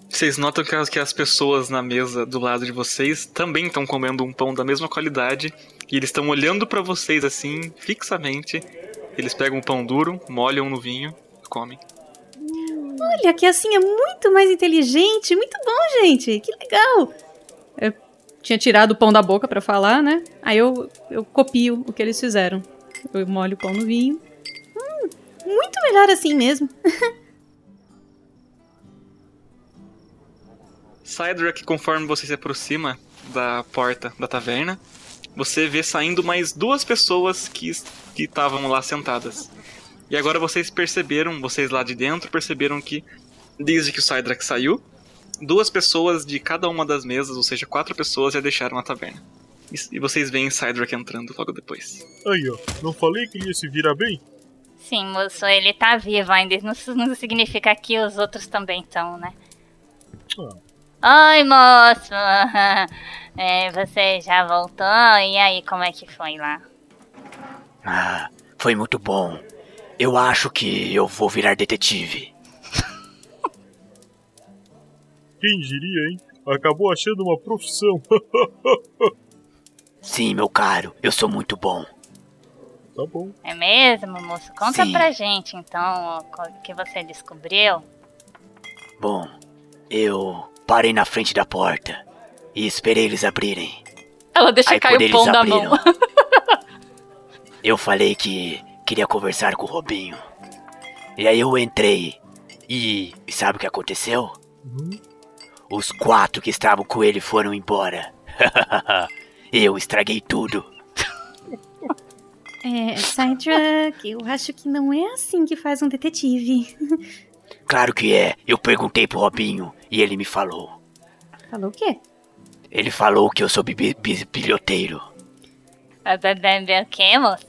Vocês notam que as, que as pessoas na mesa do lado de vocês também estão comendo um pão da mesma qualidade e eles estão olhando pra vocês assim, fixamente. Eles pegam o pão duro, molham no vinho e comem. Olha, que assim é muito mais inteligente. Muito bom, gente. Que legal. Eu tinha tirado o pão da boca pra falar, né? Aí eu, eu copio o que eles fizeram. Eu molho o pão no vinho. Hum, muito melhor assim mesmo. *laughs* Cydrak, conforme você se aproxima da porta da taverna, você vê saindo mais duas pessoas que que estavam lá sentadas. E agora vocês perceberam, vocês lá de dentro, perceberam que desde que o Cydrak saiu, duas pessoas de cada uma das mesas, ou seja, quatro pessoas já deixaram a taverna. E, e vocês veem Cydrak entrando logo depois. Aí, ó. Não falei que ele ia se virar bem? Sim, moço, ele tá vivo ainda. Isso não significa que os outros também estão, né? Ah, Oi, moço! *laughs* É, você já voltou? E aí, como é que foi lá? Ah, foi muito bom. Eu acho que eu vou virar detetive. *laughs* quem diria, hein? Acabou achando uma profissão. *laughs* Sim, meu caro, eu sou muito bom. tá bom. É mesmo, moço? Conta Sim. pra gente, então, o que você descobriu. Bom, eu parei na frente da porta e esperei eles abrirem. Ela deixa Aí cair o pão da abriram, mão. *laughs* eu falei que queria conversar com o Robinho. E aí eu entrei e, e sabe o que aconteceu? Uhum. Os quatro que estavam com ele foram embora. *laughs* eu estraguei tudo. É, Sidruck, eu acho que não é assim que faz um detetive. *laughs* Claro que é. Eu perguntei pro Robinho e ele me falou. Falou o quê? Ele falou que eu sou bisbilhoteiro. Beber o quê, moço?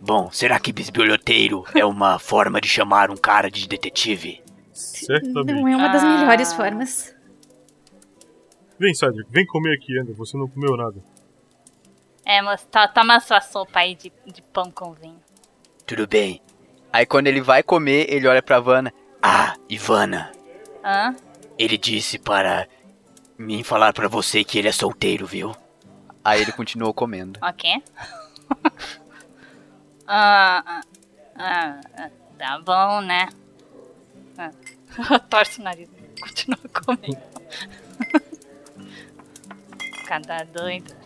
Bom, será que bisbilhoteiro é uma *laughs* forma de chamar um cara de detetive? Certamente. Não é uma das Ah. melhores formas. Vem, Cedric, vem comer aqui ainda. Você não comeu nada. É, moço, to- toma sua sopa aí de, de pão com vinho. Tudo bem. Aí quando ele vai comer, ele olha pra Vanna. Ah, Ivana, Hã? Ele disse para mim falar pra você que ele é solteiro, viu? Aí ele continuou comendo. *laughs* Ok. ah, *laughs* ah, ah, ah, tá bom, né? Ah. *laughs* Torce o nariz e continua comendo. Cada doido.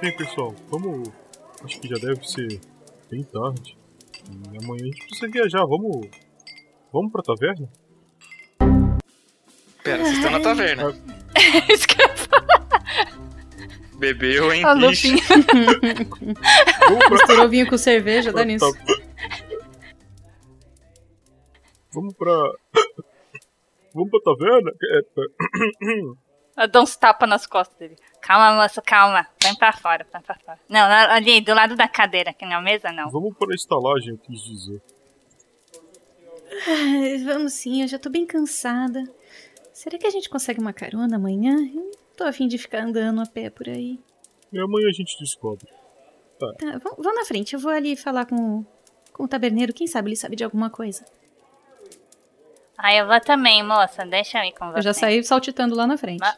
Bem, pessoal, vamos. Acho que já deve ser bem tarde. E amanhã a gente precisa viajar. Vamos. Vamos pra taverna? Pera, vocês estão na taverna. *laughs* Isso que eu falar. Bebeu, hein? A. Lupinha. *laughs* Misturou vinho com cerveja, dá nisso. Vamos pra. *coughs* Vamos pra taverna? É, é, *coughs* Eu dou uns tapas nas costas dele. Calma, moço, calma. Vem pra fora, vem pra fora. Não, ali, do lado da cadeira, aqui na mesa, não. Vamos para a estalagem, eu quis dizer. Ai, vamos sim, eu já tô bem cansada. Será que a gente consegue uma carona amanhã? Eu não tô afim de ficar andando a pé por aí. E amanhã a gente descobre. Tá, Tá, vamos, vamos na frente, eu vou ali falar com, com o taberneiro, quem sabe ele sabe de alguma coisa. Ah, eu vou também, moça. Deixa eu ir com você. Eu já saí saltitando lá na frente. Ma-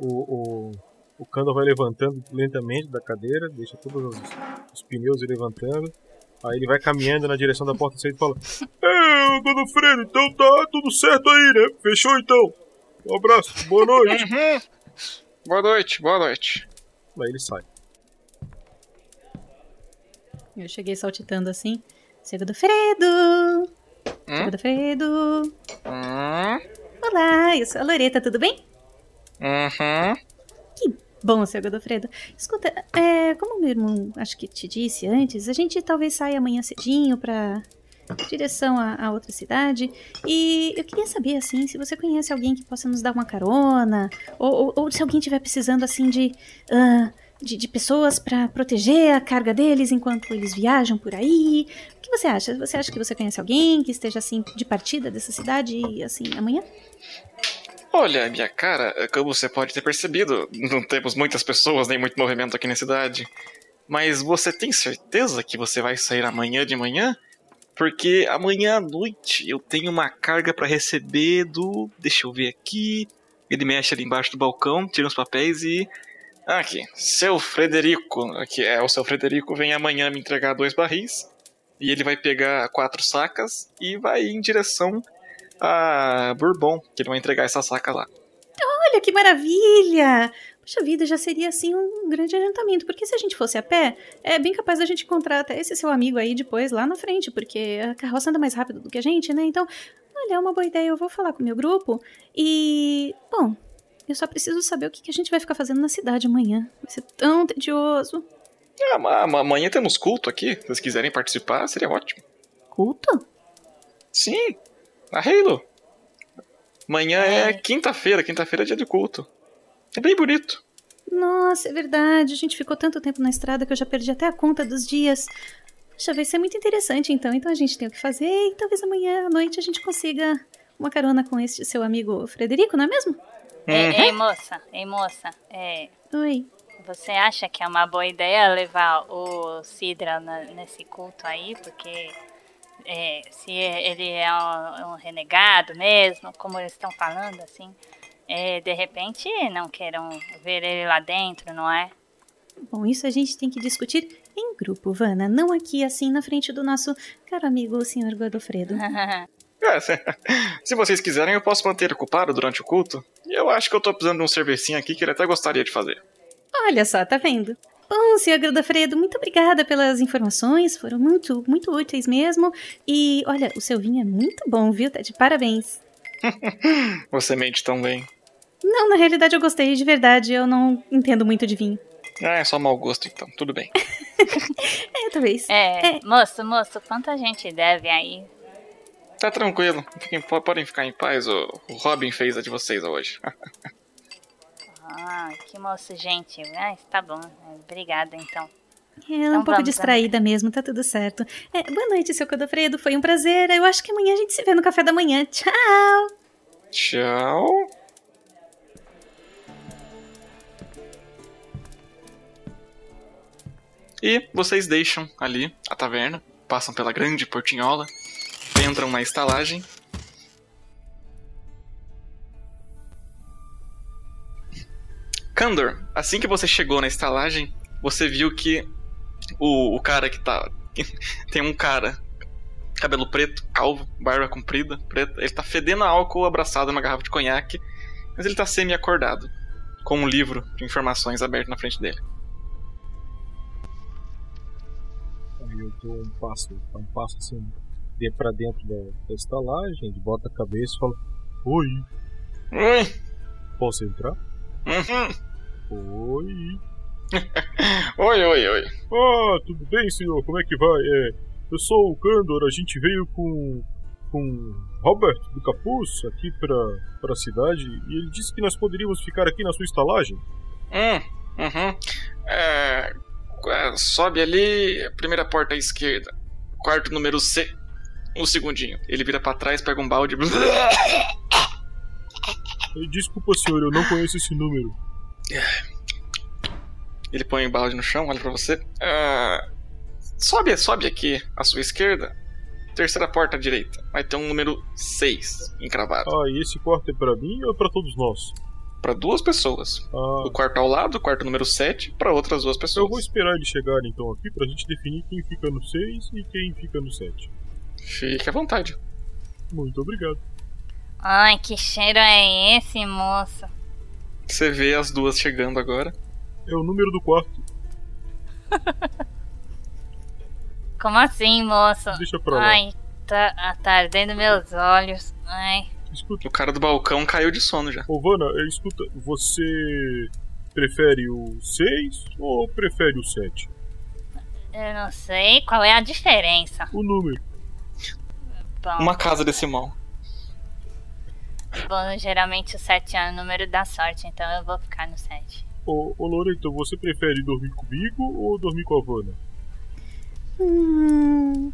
o, o, o Kando vai levantando lentamente da cadeira, deixa todos os, os pneus levantando. Aí ele vai caminhando na direção da porta e fala: É, Godofredo, então tá tudo certo aí, né? Fechou então. Um abraço, boa noite. Uhum. Boa noite, boa noite. Aí ele sai. Eu cheguei saltitando assim. Seu Godofredo! Seu Godofredo! Hum, Olá, eu sou a Loreta, tudo bem? Uhum. Bom, seu Godofredo. Escuta, é, como meu irmão acho que te disse antes, a gente talvez saia amanhã cedinho pra direção a, a outra cidade. E eu queria saber, assim, se você conhece alguém que possa nos dar uma carona, ou, ou- ou se alguém estiver precisando, assim, de, ah, de, de pessoas pra proteger a carga deles enquanto eles viajam por aí. O que você acha? Você acha que você conhece alguém que esteja, assim, de partida dessa cidade, assim, amanhã? Olha, minha cara, como você pode ter percebido, não temos muitas pessoas nem muito movimento aqui na cidade. Mas você tem certeza que você vai sair amanhã de manhã? Porque amanhã à noite eu tenho uma carga pra receber do. Deixa eu ver aqui. Ele mexe ali embaixo do balcão, tira os papéis e. Aqui. Seu Frederico. Aqui é o seu Frederico vem amanhã me entregar dois barris. E ele vai pegar quatro sacas e vai em direção a Bourbon, que ele vai entregar essa saca lá. Olha que maravilha! Puxa vida, já seria assim um grande adiantamento. Porque se a gente fosse a pé, é bem capaz da gente encontrar até esse seu amigo aí depois lá na frente, porque a carroça anda mais rápido do que a gente, né? Então, olha, é uma boa ideia. Eu vou falar com o meu grupo e. Bom, eu só preciso saber o que que a gente vai ficar fazendo na cidade amanhã. Vai ser tão tedioso. Ah, ma- amanhã temos culto aqui. Se vocês quiserem participar, seria ótimo. Culto? Sim, a Halo. Amanhã é quinta-feira, quinta-feira é dia de culto. É bem bonito. Nossa, é verdade. A gente ficou tanto tempo na estrada que eu já perdi até a conta dos dias. Puxa, vai ser muito interessante então. Então a gente tem o que fazer e talvez amanhã à noite a gente consiga uma carona com esse seu amigo Frederico, não é mesmo? Ei, ei, moça, ei, moça. É, Oi. você acha que é uma boa ideia levar o Sidra na- nesse culto aí? Porque é, se ele é um, um renegado mesmo, como eles estão falando, assim, é, de repente não queiram ver ele lá dentro, não é? Bom, isso a gente tem que discutir em grupo, Vana, não aqui assim na frente do nosso caro amigo, o senhor Godofredo. *laughs* É, se, *laughs* se vocês quiserem, eu posso manter ocupado durante o culto. Eu acho que eu tô precisando de um servicinho aqui que ele até gostaria de fazer. Olha só, tá vendo? Bom, senhor Godofredo, muito obrigada pelas informações, foram muito, muito úteis mesmo. E olha, o seu vinho é muito bom, viu? Tá de parabéns. *laughs* Você mente tão bem. Não, na realidade eu gostei de verdade, eu não entendo muito de vinho. Ah, é só mau gosto então, tudo bem. *laughs* É, talvez. É, moço, moço, quanta gente deve aí? Tá tranquilo, fiquem- po- podem ficar em paz, o, o Robin fez a de vocês hoje. *laughs* Ah, que moço gentil. Ah, tá bom. Obrigada, então. É, ela é um Então pouco vamos, distraída mesmo, tá tudo certo. É, boa noite, seu Godofredo, foi um prazer. Eu acho que amanhã a gente se vê no café da manhã. Tchau! Tchau. E vocês deixam ali a taverna, passam pela grande portinhola, entram na estalagem. Kandor, assim que você chegou na estalagem, você viu que o, o cara que tá. *laughs* Tem um cara, cabelo preto, calvo, barba comprida, preta. Ele tá fedendo álcool abraçado numa garrafa de conhaque, mas ele tá semi-acordado, com um livro de informações aberto na frente dele. Aí eu dou um passo, um passo assim, de pra dentro da, da estalagem, bota a cabeça e fala: Oi, Oi! posso entrar? Uhum. Oi. *laughs* Oi, oi, oi. Ah, tudo bem, senhor? Como é que vai? É, eu sou o Kandor, a gente veio com com Robert do Capuz aqui para a cidade e ele disse que nós poderíamos ficar aqui na sua estalagem. Hum, uhum. É, é sobe ali, primeira porta à esquerda, quarto número C, um segundinho. Ele vira para trás, pega um balde. *laughs* Desculpa, senhor, eu não conheço esse número. Ele põe o balde no chão, olha para você. Uh, sobe, sobe aqui à sua esquerda. Terceira porta à direita. Vai ter um número 6 encravado. Ah, e esse quarto é para mim ou é para todos nós? Para duas pessoas. Ah. O quarto ao lado, o quarto número 7, para outras duas pessoas. Eu vou esperar eles chegarem então aqui pra gente definir quem fica no 6 e quem fica no 7. Fique à vontade. Muito obrigado. Ai, que cheiro é esse, moço? Você vê as duas chegando agora. É o número do quarto. Como assim, moço? Deixa pra lá. Ai, tá, tá ardendo meus olhos. Ai. Escuta. O cara do balcão caiu de sono já. Ô, Vana, eh, escuta, você prefere o 6 ou prefere o 7? Eu não sei qual é a diferença. O número. Bom, Uma casa decimal. Bom geralmente o 7 é o número da sorte, então eu vou ficar no 7. Ô, ô Loreto, você prefere dormir comigo ou dormir com a Vana? Hum.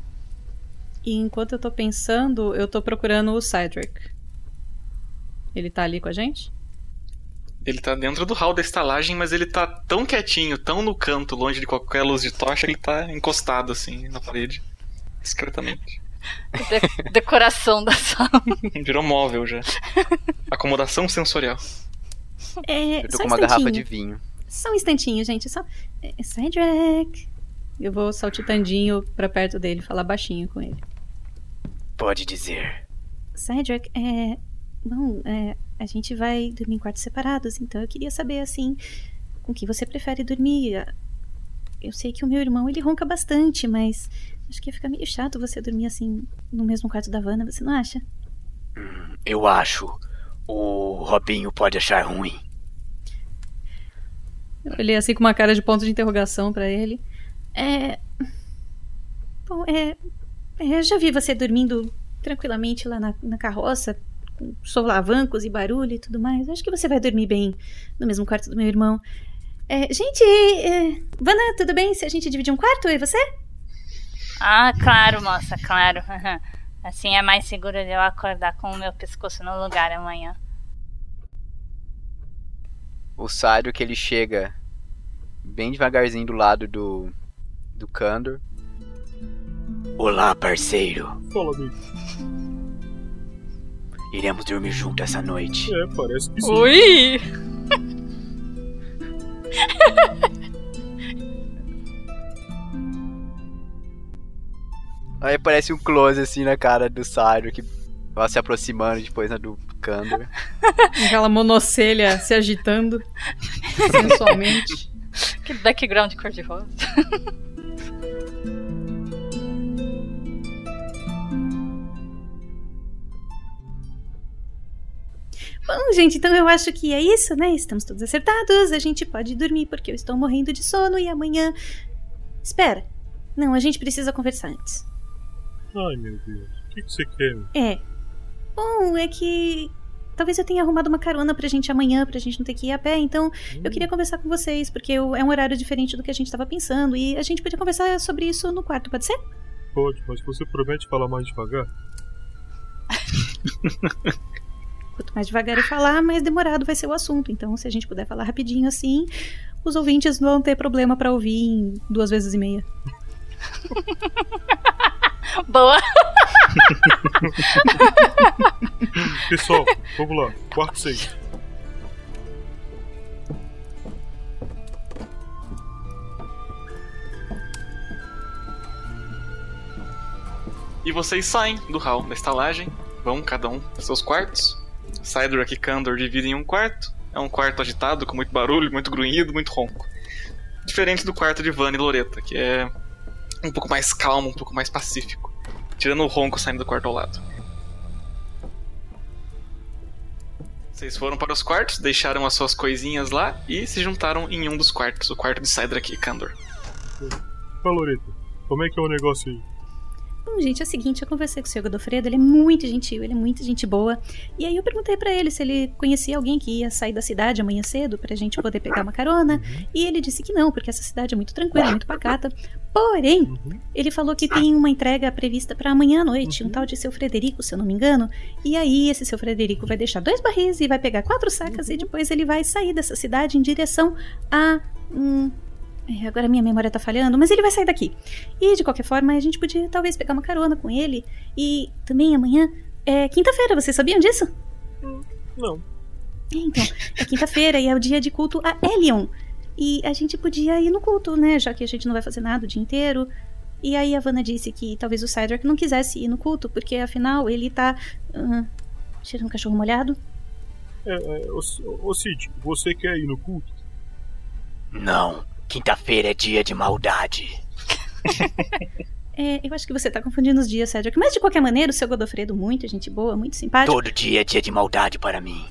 E enquanto eu tô pensando, eu tô procurando o Cedric. Ele tá ali com a gente? Ele tá dentro do hall da estalagem, mas ele tá tão quietinho, tão no canto, longe de qualquer luz de tocha, que ele tá encostado assim na parede. Discretamente. De- decoração da sala. Virou móvel já. Acomodação sensorial. É, Eu tô só com um uma garrafa instantinho. de vinho. Só um instantinho, gente. Só. É, Cedric. Eu vou saltitandinho pra perto dele, falar baixinho com ele. Pode dizer. Cedric, é. Bom, é, a gente vai dormir em quartos separados, então eu queria saber, assim, com que você prefere dormir. Eu sei que o meu irmão, ele ronca bastante, mas acho que ia ficar meio chato você dormir, assim, no mesmo quarto da Vanna, você não acha? Eu acho. O Robinho pode achar ruim. Eu olhei assim com uma cara de ponto de interrogação pra ele. É. Bom, é. é, Eu já vi você dormindo tranquilamente lá na, na carroça, com solavancos e barulho e tudo mais. Acho que você vai dormir bem no mesmo quarto do meu irmão. É, gente, é, Vana, tudo bem se a gente dividir um quarto, e você? Ah, claro, moça, claro. *laughs* Assim é mais seguro de eu acordar com o meu pescoço no lugar amanhã. O Sário que ele chega bem devagarzinho do lado do do Kandor. Olá, parceiro. Fala, amigo. Iremos dormir junto essa noite. É, parece que sim. Ui! *laughs* Aí aparece um close assim na cara do Sário que vai se aproximando depois né, do Kandor. *laughs* Aquela monocelha se agitando *laughs* sensualmente. Que background cor-de-rosa. *laughs* Bom, gente, então eu acho que é isso, né? Estamos todos acertados. A gente pode dormir porque eu estou morrendo de sono e amanhã. Espera. Não, a gente precisa conversar antes. Ai, meu Deus. O que, que você quer? É. Bom, é que. Talvez eu tenha arrumado uma carona pra gente amanhã, pra gente não ter que ir a pé, então eu queria conversar com vocês, porque eu- é um horário diferente do que a gente tava pensando, e a gente podia conversar sobre isso no quarto, pode ser? Pode, mas você promete falar mais devagar? *laughs* Quanto mais devagar eu falar, mais demorado vai ser o assunto. Então, se a gente puder falar rapidinho assim, os ouvintes não vão ter problema pra ouvir em duas vezes e meia. *laughs* Boa! Pessoal, vamos lá. Quarto 6. E vocês saem do hall da estalagem, vão cada um para seus quartos. Cydrak e Kandor dividem um quarto. É um quarto agitado, com muito barulho, muito grunhido, muito ronco. Diferente do quarto de Vani e Loreta, que é um pouco mais calmo, um pouco mais pacífico. Tirando o ronco saindo do quarto ao lado. Vocês foram para os quartos, deixaram as suas coisinhas lá e se juntaram em um dos quartos, o quarto de Cydrak e Kandor. Fala, Loreto. Como é que é o negócio aí? Bom, gente, é o seguinte, eu conversei com o senhor Godofredo, ele é muito gentil, ele é muito gente boa. E aí eu perguntei para ele se ele conhecia alguém que ia sair da cidade amanhã cedo pra gente poder pegar uma carona. E ele disse que não, porque essa cidade é muito tranquila, muito pacata. Porém, ele falou que tem uma entrega prevista para amanhã à noite, um tal de seu Frederico, se eu não me engano. E aí esse seu Frederico vai deixar dois barris e vai pegar quatro sacas e depois ele vai sair dessa cidade em direção a um é, agora minha memória tá falhando, mas ele vai sair daqui. E de qualquer forma, a gente podia talvez pegar uma carona com ele. E também amanhã é quinta-feira, vocês sabiam disso? Não. Então, é quinta-feira e é o dia de culto a Elion. E a gente podia ir no culto, né? Já que a gente não vai fazer nada o dia inteiro. E aí a Vanna disse que talvez o Cydrak não quisesse ir no culto, porque afinal ele tá. Uh, cheirando um cachorro molhado. É, é, ô, ô Cid, você quer ir no culto? Não. Quinta-feira é dia de maldade. *laughs* É, eu acho que você tá confundindo os dias, Cedric. Mas de qualquer maneira, o seu Godofredo, muito gente boa, muito simpático. Todo dia é dia de maldade para mim.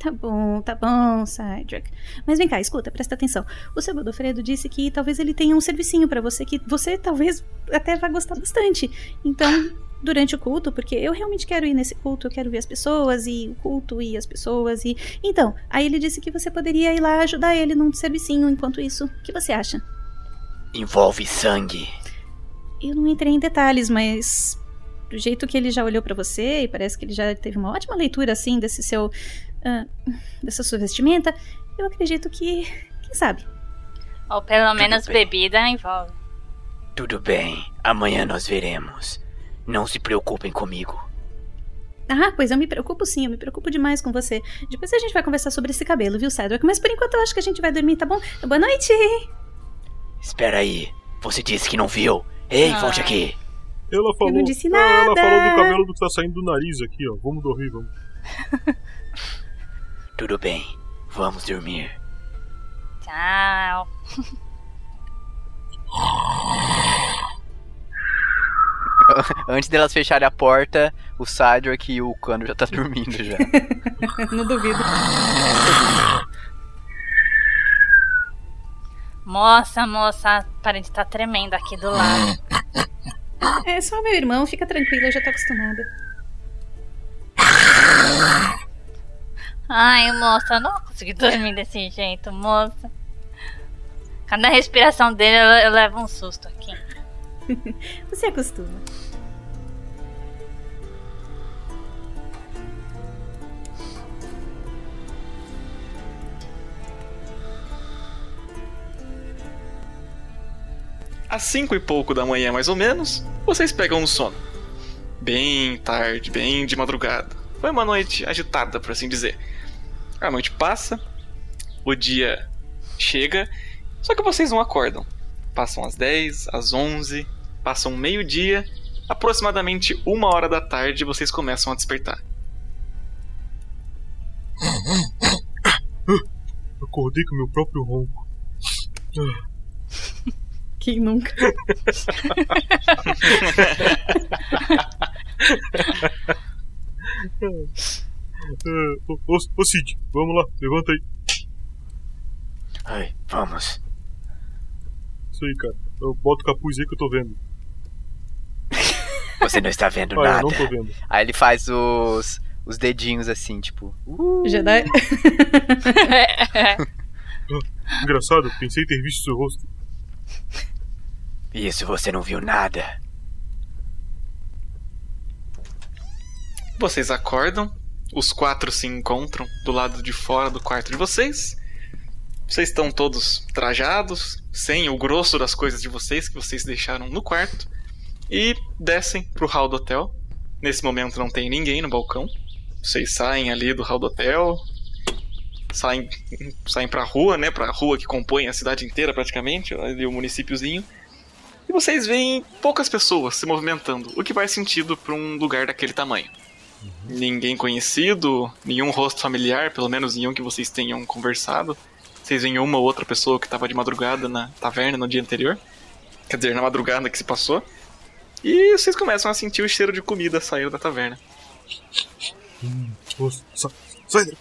Tá bom, tá bom, Cedric. Mas vem cá, escuta, presta atenção. O seu Godofredo disse que talvez ele tenha um servicinho para você que você talvez até vai gostar bastante. Então, durante o culto, porque eu realmente quero ir nesse culto, eu quero ver as pessoas e o culto e as pessoas e então, aí ele disse que você poderia ir lá ajudar ele num servicinho enquanto isso. O que você acha? Envolve sangue. Eu não entrei em detalhes, mas do jeito que ele já olhou para você e parece que ele já teve uma ótima leitura assim desse seu uh, dessa sua vestimenta, eu acredito que, quem sabe. Ou pelo Tudo menos bem. bebida envolve. Tudo bem, amanhã nós veremos. Não se preocupem comigo. Ah, pois eu me preocupo sim, eu me preocupo demais com você. Depois a gente vai conversar sobre esse cabelo, viu, Cedric? Mas por enquanto eu acho que a gente vai dormir, tá bom? Boa noite! Espera aí, você disse que não viu? Ei, Ah. volte aqui. Ela falou. não disse Ela nada. falou do cabelo que tá saindo do nariz aqui, ó. Vamos dormir, vamos. *laughs* Tudo bem, vamos dormir. Tchau. *laughs* Antes delas fecharem a porta, o Cydrak e o Cano já tá dormindo já. *laughs* não duvido. Moça, moça, a parente tá tremendo aqui do lado. É só meu irmão, fica tranquila, eu já tô acostumada. Ai, moça, eu não consegui dormir desse jeito, moça. Cada respiração dele eu, eu levo um susto aqui. *laughs* Você acostuma. Às cinco e pouco da manhã, mais ou menos, vocês pegam um sono. Bem tarde, bem de madrugada. Foi uma noite agitada, por assim dizer. A noite passa, o dia chega, só que vocês não acordam. Passam às 10, às 11, passam meio-dia, aproximadamente uma hora da tarde vocês começam a despertar. Acordei com meu próprio ronco. Quem nunca? *laughs* *laughs* Ô, ô, ô Cid, vamos lá, levanta aí. Ai, vamos. Isso aí, cara. Eu boto o capuz aí que eu tô vendo. Você não está vendo *laughs* Ah, eu nada. não tô vendo. Aí ele faz os, os dedinhos assim, tipo. Jedi. *laughs* Engraçado, pensei ter visto seu rosto. Isso você não viu nada. Vocês acordam, os quatro se encontram do lado de fora do quarto de vocês. Vocês estão todos trajados, sem o grosso das coisas de vocês que vocês deixaram no quarto, e descem pro hall do hotel. Nesse momento não tem ninguém no balcão. Vocês saem ali do hall do hotel, saem, saem pra rua, né? Pra rua que compõe a cidade inteira praticamente, ali o municípiozinho. E vocês veem poucas pessoas se movimentando, o que faz sentido pra um lugar daquele tamanho. Ninguém conhecido, nenhum rosto familiar, pelo menos nenhum que vocês tenham conversado. Vocês veem uma ou outra pessoa que estava de madrugada na taverna no dia anterior. Quer dizer, na madrugada que se passou. E vocês começam a sentir o cheiro de comida saindo da taverna. Sa- Cider!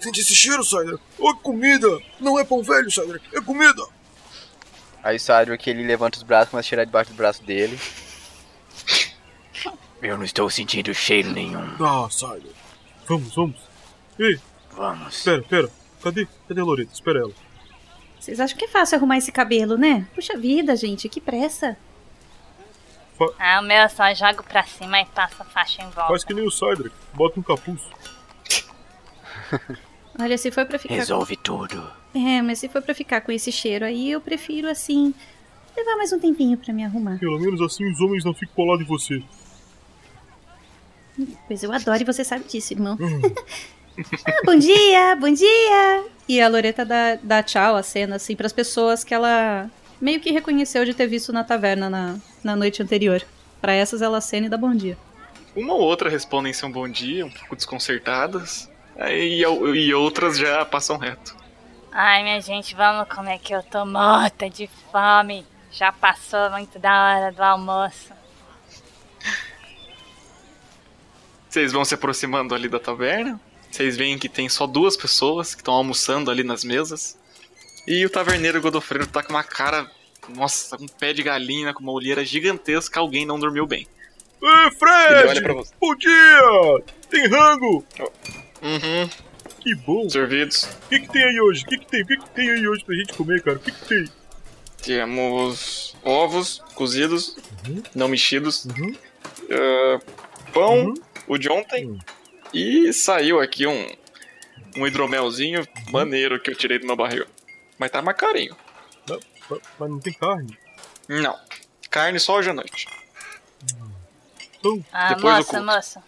Sente esse cheiro, Cider! Ô, comida! Não é pão velho, Cider! É comida! Aí o Cydric ele levanta os braços, começa a tirar debaixo do braço dele. Eu não estou sentindo cheiro nenhum. Ah, sai. Vamos, vamos. Ei, Vamos. espera, espera. Cadê? Cadê a Loreta? Espera ela. Vocês acham que é fácil arrumar esse cabelo, né? Puxa vida, gente, que pressa. Ah, o meu eu só jogo pra cima e passo a faixa em volta. Faz que nem o Cydric. Bota um capuz. *laughs* Olha, se for pra ficar. Resolve tudo. É, mas se for pra ficar com esse cheiro aí, eu prefiro assim. levar mais um tempinho pra me arrumar. Pelo menos assim os homens não ficam colados em você. Pois eu adoro e você sabe disso, irmão. *laughs* ah, bom dia, bom dia! E a Loreta dá, dá tchau, a cena, assim, pras pessoas que ela meio que reconheceu de ter visto na taverna na, na noite anterior. Pra essas ela acena e dá bom dia. Uma ou outra respondem seu bom dia, um pouco desconcertadas. aí- E, e outras já passam reto. Ai, minha gente, vamos comer que eu tô morta de fome. Já passou muito da hora do almoço. Vocês vão se aproximando ali da taverna. Vocês veem que tem só duas pessoas que estão almoçando ali nas mesas. E o taverneiro Godofredo tá com uma cara. Nossa, com um pé de galinha, com uma olheira gigantesca. Alguém não dormiu bem. Ei, Ele Fred! olha pra você. Bom dia! Tem rango! Uhum, Que bom! servidos. O que, que tem aí hoje? O que, que tem? O que, que tem aí hoje pra gente comer, cara? O que, que tem? Temos ovos cozidos, não mexidos. Uhum. ah, pão, Uhum. O de ontem. Uhum. E saiu aqui um, um hidromelzinho maneiro que eu tirei do meu barril. Mas tá mais carinho. Mas- Mas não tem carne. Não. Carne só hoje à noite. Então, Ah, Depois do moço, culto. moço.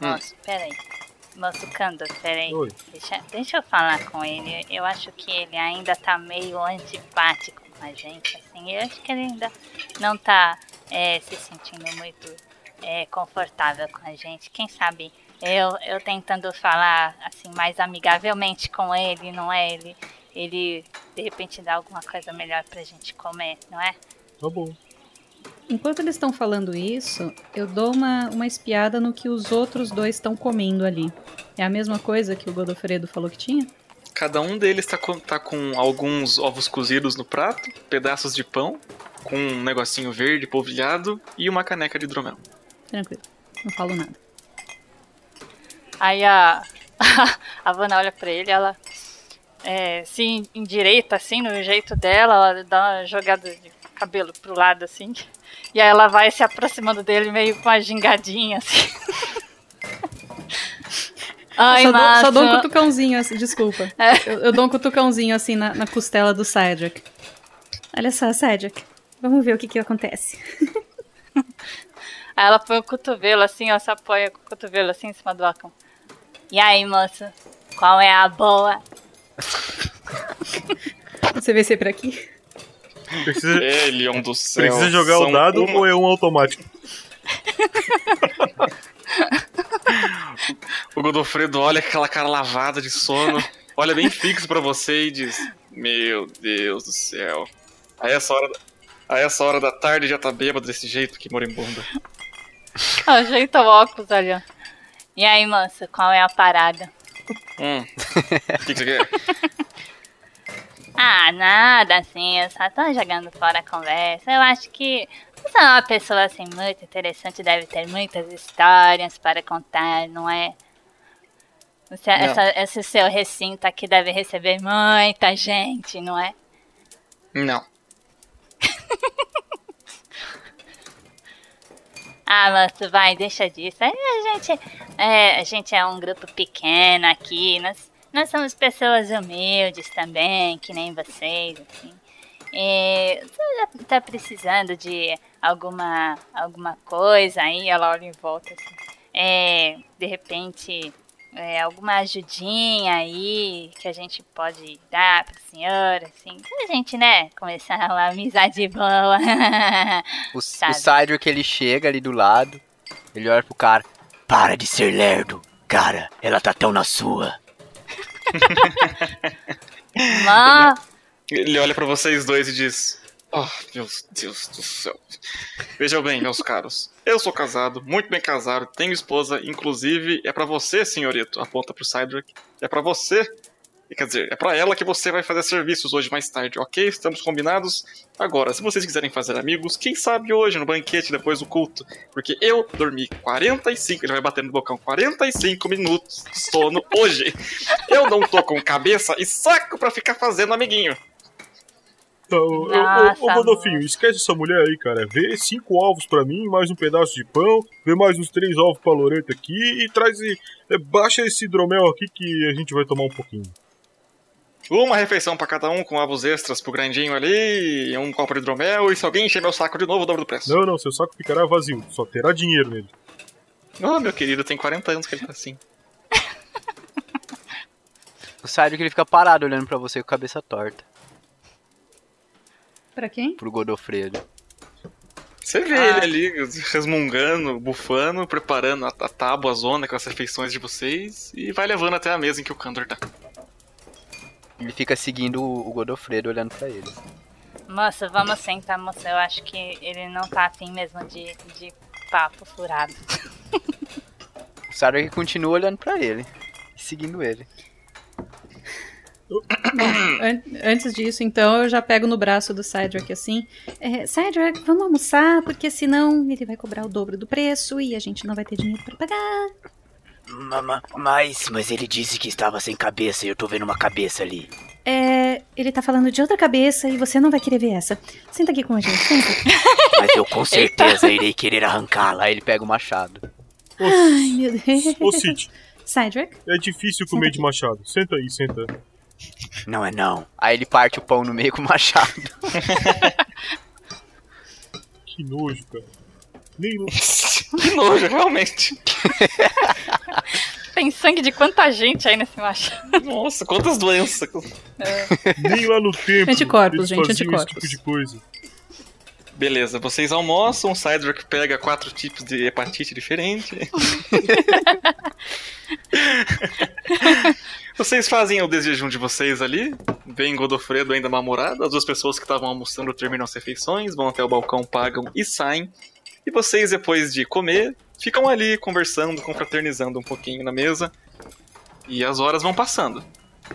Hum. Moço, peraí. Moço Kando, peraí. Oi. Deixa, deixa eu falar com ele. Eu acho que ele ainda tá meio antipático com a gente, assim. Eu acho que ele ainda não tá é, se sentindo muito é, confortável com a gente. Quem sabe eu, eu tentando falar assim mais amigavelmente com ele, não é ele? Ele de repente dá alguma coisa melhor pra gente comer, não é? tá bom. Enquanto eles estão falando isso, eu dou uma, uma espiada no que os outros dois estão comendo ali. É a mesma coisa que o Godofredo falou que tinha? Cada um deles tá com, tá com alguns ovos cozidos no prato, pedaços de pão, com um negocinho verde polvilhado e uma caneca de hidromel. Tranquilo, não falo nada. Aí a, *laughs* a Vanna olha pra ele, ela é, se endireita assim no jeito dela, ela dá uma jogada de cabelo pro lado assim. E aí ela vai se aproximando dele meio com uma gingadinha assim. Ai, só, dou, só dou um cutucãozinho assim, desculpa. É. Eu, eu dou um cutucãozinho assim na, na costela do Cedric. Olha só, Cedric. Vamos ver o que que acontece. *laughs* Aí ela põe o cotovelo assim, ó, se apoia com o cotovelo assim em cima do balcão. E aí, moço? Qual é a boa? *laughs* Você vem ser pra aqui? Precisa, Elion do céu. precisa jogar o dado uma- ou é um automático? *laughs* O Godofredo olha aquela cara lavada de sono, olha bem fixo pra você e diz: Meu Deus do céu. A essa hora, da- a essa hora da tarde já tá bêbado desse jeito, que moribunda. *laughs* Ajeita o óculos ali, ó. E aí, moço, qual é a parada? Hum. O *laughs* que, que você quer? Ah, nada, assim, eu só tô jogando fora a conversa. Eu acho que você é uma pessoa, assim, muito interessante, deve ter muitas histórias para contar, não é? Você- Não. essa- esse seu recinto aqui deve receber muita gente, não é? Não. *laughs* Ah, moço, vai, deixa disso. A gente, é, a gente é um grupo pequeno aqui, nós, nós somos pessoas humildes também, que nem vocês, assim. E você tá precisando de alguma, alguma coisa aí, ela olha em volta assim. É, de repente, é, alguma ajudinha aí que a gente pode dar pra senhora, assim. Pra gente, né, começar uma amizade boa. *laughs* O, Sabe. o Cydric ele chega ali do lado, ele olha pro cara. Para de ser lerdo. Cara, ela tá tão na sua. *laughs* Mó, Ele olha pra vocês dois e diz: Oh, meu Deus do céu. Vejam bem, meus caros. Eu sou casado, muito bem casado, tenho esposa, inclusive é pra você, senhorito, aponta pro Cydric. É pra você Quer dizer, é pra ela que você vai fazer serviços hoje mais tarde, ok? Estamos combinados? Agora, se vocês quiserem fazer amigos, quem sabe hoje no banquete depois do culto? Porque eu dormi 45, ele vai bater no bocão, 45 minutos de sono hoje. Eu não tô com cabeça e saco pra ficar fazendo amiguinho. Ô, ô, Nossa, ô, ô, Godolfinho, amor. esquece essa mulher aí, cara. Vê cinco ovos pra mim, mais um pedaço de pão, vê mais uns três ovos pra Loreta aqui e traz. e- é, baixa esse hidromel aqui que a gente vai tomar um pouquinho. Uma refeição pra cada um, com ovos extras pro grandinho ali, um copo de hidromel, e se alguém encher meu saco de novo, o dobro do preço. Não, não, seu saco ficará vazio, só terá dinheiro nele. Oh, meu querido, tem 40 anos que ele tá assim. *laughs* O Cydric ele fica parado olhando pra você com a cabeça torta. Pra quem? Pro Godofredo. Você vê Ah. ele ali, resmungando, bufando, preparando a, a tábua, a zona com as refeições de vocês, e vai levando até a mesa em que o Kandor tá. Ele fica seguindo o o Godofredo olhando pra ele. Moça, vamos sentar, moça. Eu acho que ele não tá afim mesmo de, de papo furado. *laughs* O Cydric continua olhando pra ele. Seguindo ele. *coughs* An- antes disso, então, eu já pego no braço do Cydrak assim. É, Cydrak, vamos almoçar, porque senão ele vai cobrar o dobro do preço e a gente não vai ter dinheiro pra pagar. Ma- ma- Mas, mas ele disse que estava sem cabeça e eu tô vendo uma cabeça ali. É, ele tá falando de outra cabeça e você não vai querer ver essa. Senta aqui com a gente, senta. *laughs* Mas eu com certeza irei querer arrancá-la. Aí ele pega o machado. Ai, meu Deus. Ô Cid, *laughs* Cydrak? é difícil comer de machado. Senta aí, senta. Não é não. Aí ele parte o pão no meio com o machado. *laughs* Que nojo, cara. Nem. *laughs* Que nojo, realmente. Tem sangue de quanta gente aí nesse machado. Nossa, quantas doenças. Nem lá no tempo. *laughs* Anticorpos, eles gente, anticorpos. Esse tipo de coisa. Beleza, vocês almoçam, o Cydric pega quatro tipos de hepatite diferente. Vocês fazem o desjejum de vocês ali, vem Godofredo ainda namorado, as duas pessoas que estavam almoçando terminam as refeições, vão até o balcão, pagam e saem. E vocês, depois de comer, ficam ali conversando, confraternizando um pouquinho na mesa. E as horas vão passando.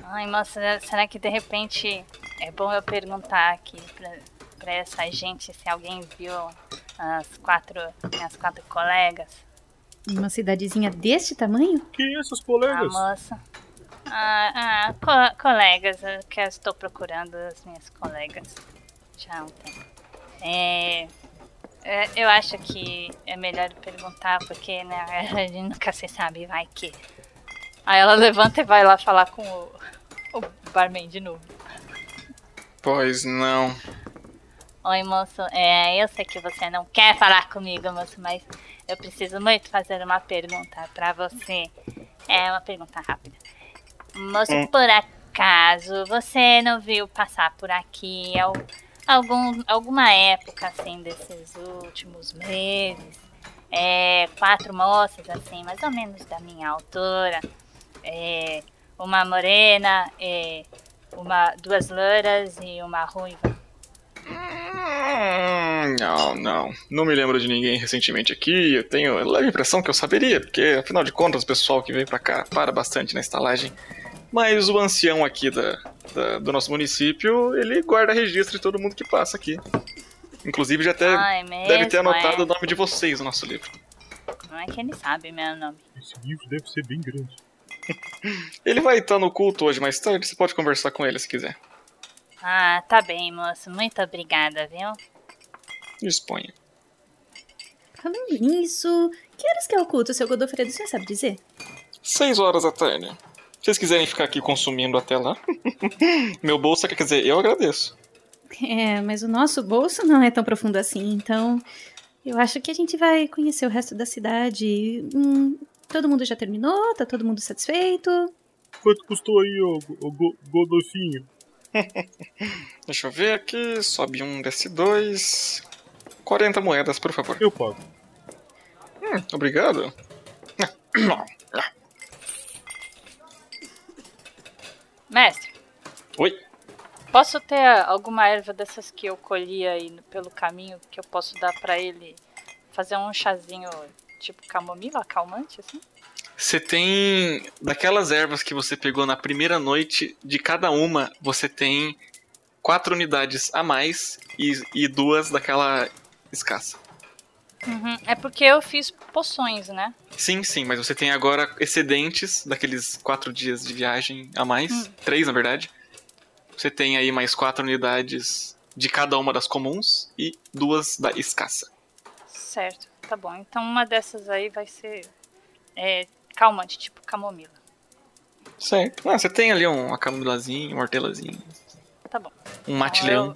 Ai, moça, será que de repente é bom eu perguntar aqui pra, pra essa gente se alguém viu as quatro, minhas quatro colegas? Uma cidadezinha deste tamanho? Quem é essas Ah, colegas? moça. Ah, ah co- colegas, eu que eu estou procurando as minhas colegas já há um tempo. É, é, eu acho que é melhor perguntar, porque né, *laughs* a gente nunca se sabe, vai que. Aí ela levanta e vai lá falar com o, o barman de novo. Pois não. Oi, moço. É, eu sei que você não quer falar comigo, moço, mas eu preciso muito fazer uma pergunta pra você. É uma pergunta rápida. Moço, Hum. por acaso você não viu passar por aqui al- algum, alguma época, assim, desses últimos meses? É, quatro moças, assim, mais ou menos da minha altura. É, uma morena, é, uma, duas loiras e uma ruiva. Hum, Não, não. Não me lembro de ninguém recentemente aqui. Eu tenho a leve impressão que eu saberia, porque afinal de contas o pessoal que vem pra cá para bastante na estalagem. Mas o ancião aqui da, da- do nosso município, ele guarda registro de todo mundo que passa aqui. Inclusive já até Ah, é mesmo, deve ter anotado é? o nome de vocês no nosso livro. Como é que ele sabe meu nome? Esse livro deve ser bem grande. *laughs* Ele vai estar no culto hoje mais tarde, você pode conversar com ele se quiser. Ah, tá bem, moço. Muito obrigada, viu? Disponha. Falando nisso, que horas que é o culto, seu Godofredo? Você sabe dizer? Seis horas da tarde. Se vocês quiserem ficar aqui consumindo até lá, *laughs* meu bolso, quer dizer, eu agradeço. É, mas o nosso bolso não é tão profundo assim, então eu acho que a gente vai conhecer o resto da cidade. Hum, todo mundo já terminou? Tá todo mundo satisfeito? Quanto custou aí, ô, ô Godolfinho? *laughs* Deixa eu ver aqui, sobe um, desce dois. 40 moedas, por favor. Eu pago. Hum, obrigado. *clears throat* Mestre, Oi. posso ter alguma erva dessas que eu colhi aí pelo caminho que eu posso dar pra ele fazer um chazinho tipo camomila, calmante, assim? Você tem daquelas ervas que você pegou na primeira noite, de cada uma você tem quatro unidades a mais e, e duas daquela escassa. Uhum. É porque eu fiz poções, né? Sim, sim, mas você tem agora excedentes daqueles quatro dias de viagem a mais. Hum. Três, na verdade. Você tem aí mais quatro unidades de cada uma das comuns e duas da escassa. Certo, tá bom. Então uma dessas aí vai ser é, calmante, tipo camomila. Certo. Ah, você tem ali um, uma camilazinha, um hortelazinho, Tá bom. um mate-leão.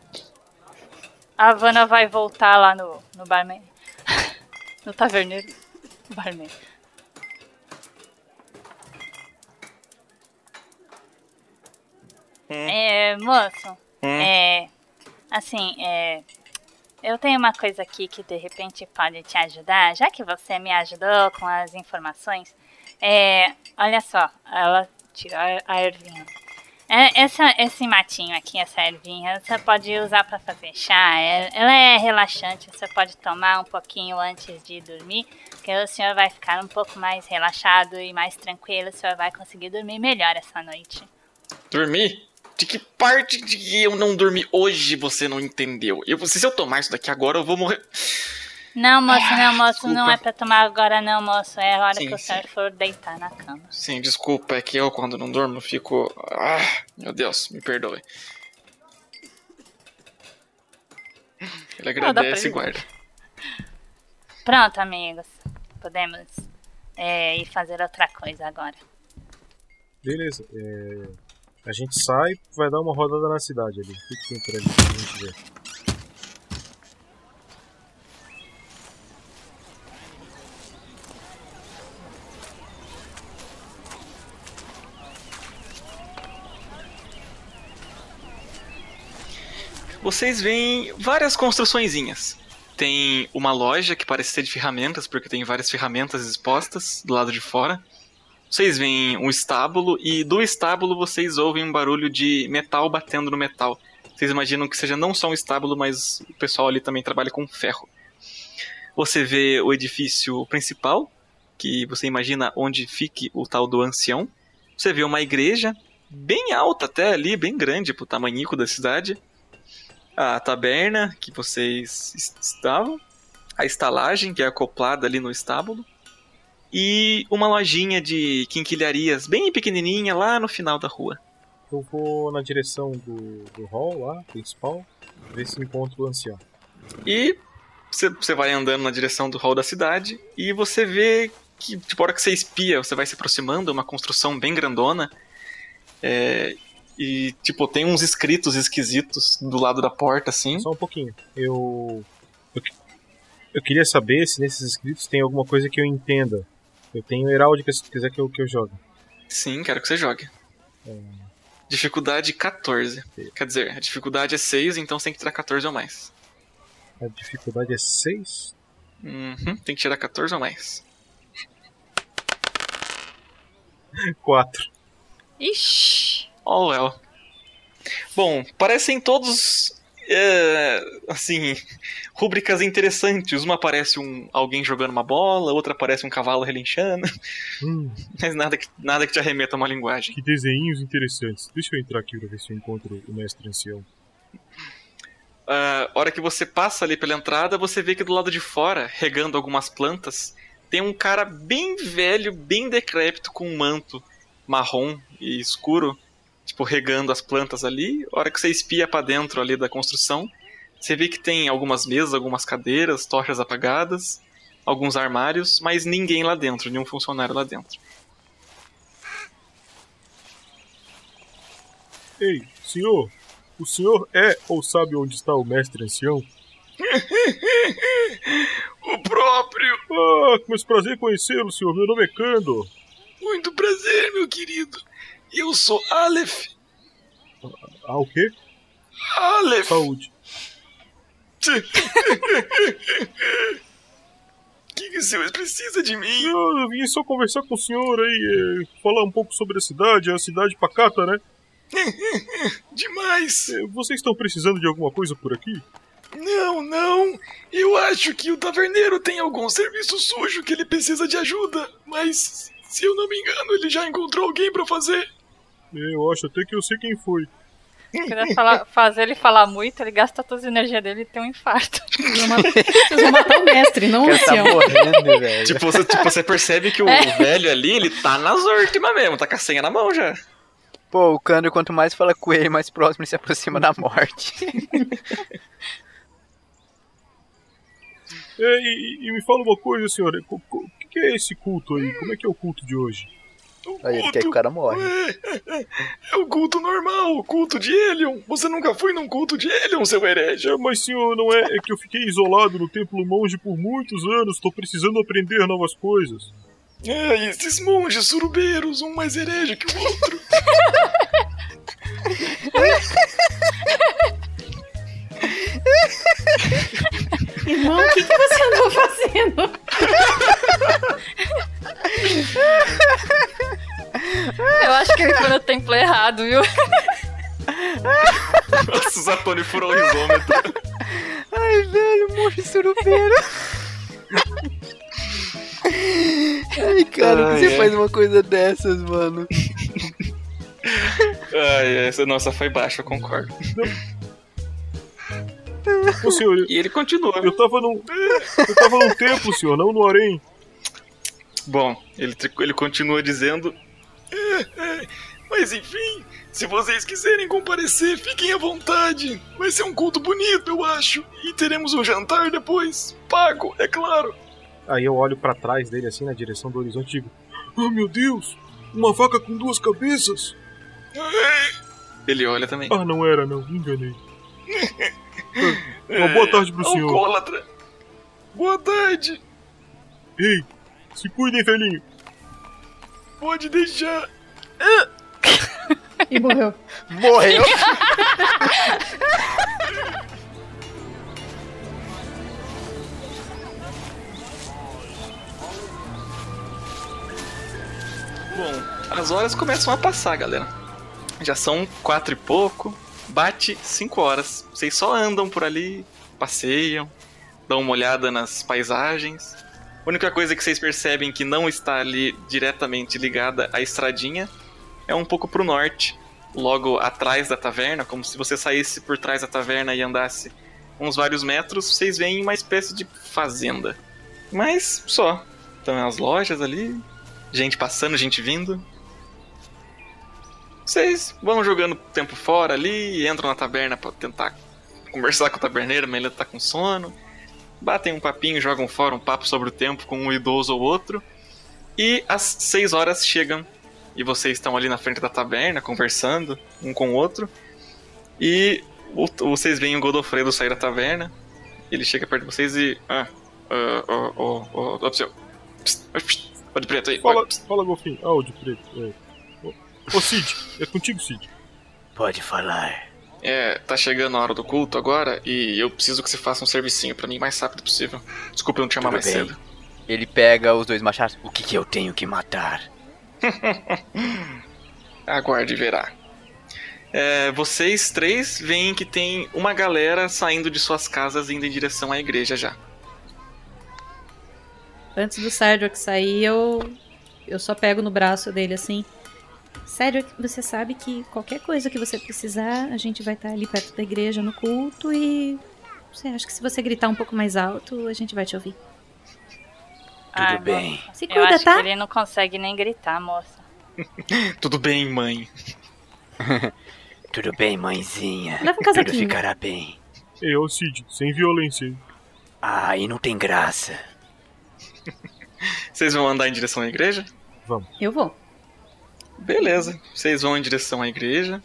A Havana vai voltar lá no, no barman. No taverneiro. Barman. É, moço. Hum. É. Assim, é. Eu tenho uma coisa aqui que de repente pode te ajudar, já que você me ajudou com as informações. É. Olha só, ela tirou a- a ervinha. É, essa, esse matinho aqui, essa ervinha, você pode usar pra fazer chá. É- ela é relaxante, você pode tomar um pouquinho antes de dormir, que o senhor vai ficar um pouco mais relaxado e mais tranquilo. O senhor vai conseguir dormir melhor essa noite. Dormir? De que parte de eu não dormi hoje você não entendeu? Eu, se eu tomar isso daqui agora, eu vou morrer. Não, moço, não, moço, desculpa. não é pra tomar agora, não, moço. É a hora Sim, que o sim. senhor for deitar na cama. Sim, desculpa, é que eu quando não dormo fico. Ah, meu Deus, me perdoe. Ele agradece e guarda. Pronto, amigos. Podemos é, ir fazer outra coisa agora. Beleza. é, A gente sai vai dar uma rodada na cidade ali. O que, tem pra gente ver? Vocês veem várias construçõezinhas. Tem uma loja que parece ser de ferramentas, porque tem várias ferramentas expostas do lado de fora. Vocês veem um estábulo e do estábulo vocês ouvem um barulho de metal batendo no metal. Vocês imaginam que seja não só um estábulo, mas o pessoal ali também trabalha com ferro. Você vê o edifício principal, que você imagina onde fique o tal do ancião. Você vê uma igreja bem alta até ali, bem grande pro tamanhico da cidade a taberna que vocês es- estavam, a estalagem que é acoplada ali no estábulo e uma lojinha de quinquilharias bem pequenininha lá no final da rua. Eu vou na direção do, do hall lá, principal, ver se encontro o ancião. E você você vai andando na direção do hall da cidade e você vê que, tipo, a hora que você espia, você vai se aproximando, é uma construção bem grandona. É, e, tipo, tem uns escritos esquisitos do lado da porta, assim. Só um pouquinho. Eu, eu. Eu queria saber se nesses escritos tem alguma coisa que eu entenda. Eu tenho heráldica se tu quiser que eu, que eu jogue. Sim, quero que você jogue. Dificuldade 14. Quer dizer, a dificuldade é 6, então você tem que tirar 14 ou mais. A dificuldade é 6? Uhum, tem que tirar 14 ou mais. *laughs* 4. Ixi! Oh, well. Bom, parecem todos. é, assim. *laughs* Rúbricas interessantes. Uma parece um alguém jogando uma bola, outra parece um cavalo relinchando. Hum, *laughs* Mas nada que, nada que te arremeta a uma linguagem. que desenhinhos interessantes. Deixa eu entrar aqui pra ver se eu encontro o mestre ancião. A hora que você passa ali pela entrada, você vê que do lado de fora, regando algumas plantas, tem um cara bem velho, bem decrépito, com um manto marrom e escuro, tipo, regando as plantas ali. A hora que você espia pra dentro ali da construção, você vê que tem algumas mesas, algumas cadeiras, tochas apagadas, alguns armários, mas ninguém lá dentro, nenhum funcionário lá dentro. Ei, senhor! O senhor é ou sabe onde está o mestre ancião? *laughs* O próprio! Ah, mas prazer em conhecê-lo, senhor. Meu nome é Kando. Muito prazer, meu querido. Eu sou Aleph. Ah, o quê? Aleph! Saúde. O *laughs* que, que o senhor precisa de mim? Não, eu vim só conversar com o senhor aí, é, falar um pouco sobre a cidade, a cidade pacata, né? *laughs* Demais! É, Vocês estão precisando de alguma coisa por aqui? Não, não. Eu acho que o taverneiro tem algum serviço sujo que ele precisa de ajuda. Mas Se eu não me engano, ele já encontrou alguém pra fazer. Eu acho até que eu sei quem foi. Se quiser falar- fazer ele falar muito, ele gasta todas as energias dele e tem um infarto. *laughs* Vocês vão matar o mestre, não o tá ancião. morrendo, velho. *laughs* Tipo você, tipo, você percebe que o *laughs* É. velho ali, ele tá nas últimas mesmo, tá com a senha na mão já. Pô, o Kandor, quanto mais fala com ele, mais próximo ele se aproxima da morte. É, e, e me fala uma coisa, senhor. co- co- O que, que é esse culto aí? Como é que é o culto de hoje? Aí ele quer que o cara morre. É o culto normal, o culto de Helion. Você nunca foi num culto de Helion, seu herege. É, mas senhor, não é, é que eu fiquei isolado no templo monge por muitos anos. Tô precisando aprender novas coisas. É, esses monges surubeiros, um mais herege que o outro. *laughs* *laughs* Irmão, o que, que você andou fazendo? Eu acho que ele foi no templo errado, viu? Nossa, o Zatoni furou o risômetro. Ai, velho, monge surubeiro. Ai, cara, por que Ai, você ai. faz uma coisa dessas, mano? Ai, essa, nossa, foi baixo, eu concordo. Senhor, E ele continua. eu tava num. Eu tava num templo, senhor, não no harém. Bom, ele, ele continua dizendo. "É, é, mas enfim, se vocês quiserem comparecer, fiquem à vontade. Vai ser um culto bonito, eu acho. E teremos um jantar depois. Pago, é claro. Aí eu olho pra trás dele, assim, na direção do horizonte e digo: Oh, meu Deus! Uma vaca com duas cabeças? Ele olha também. Ah, não era, não. Me *laughs* Uma boa tarde pro senhor. Alcoólatra. Boa tarde. Ei, se cuidem, velhinho. Pode deixar. E morreu. Morreu. Bom, as horas começam a passar, galera. Já são quatro e pouco. Bate cinco horas. Vocês só andam por ali, passeiam, dão uma olhada nas paisagens. A única coisa que vocês percebem que não está ali diretamente ligada à estradinha é um pouco pro norte, logo atrás da taverna, como se você saísse por trás da taverna e andasse uns vários metros, vocês veem uma espécie de fazenda. Mas só. Então as lojas ali, gente passando, gente vindo. Vocês vão jogando tempo fora ali, entram na taberna pra tentar conversar com o taberneiro, mas ele tá com sono. Batem um papinho, jogam fora um papo sobre o tempo com um idoso ou outro. E às 6 horas chegam e vocês estão ali na frente da taberna conversando um com o outro. E vocês veem o Godofredo sair da taverna. Ele chega perto de vocês e. Ah, ah, ó, ó, ó, ó, seu. Psst, psst, ó de preto aí. Fala, ó, fala golfinho. Ah, o de preto. É. Ô, Cid, é contigo, Cid. Pode falar. É, tá chegando a hora do culto agora e eu preciso que você faça um servicinho pra mim o mais rápido possível. Desculpa eu não te chamar Tudo mais bem. cedo. Ele pega os dois machados. O que, que eu tenho que matar? *laughs* Aguarde e verá. É, vocês três veem que tem uma galera saindo de suas casas indo em direção à igreja já. Antes do Cedric sair, eu, eu só pego no braço dele assim. Cedric, você sabe que qualquer coisa que você precisar, a gente vai estar ali perto da igreja no culto e. Você acha que se você gritar um pouco mais alto, a gente vai te ouvir. Tudo Ai, bem. moça, Se Eu cuida, acho tá? que ele não consegue nem gritar, moça. *laughs* Tudo bem, mãe. *laughs* Tudo bem, mãezinha. Leva um Tudo casaquinho. ficará bem. Ô, Cid, sem violência. Ah, e não tem graça. *laughs* Vocês vão andar em direção à igreja? Eu vou. Beleza. Vocês vão em direção à igreja.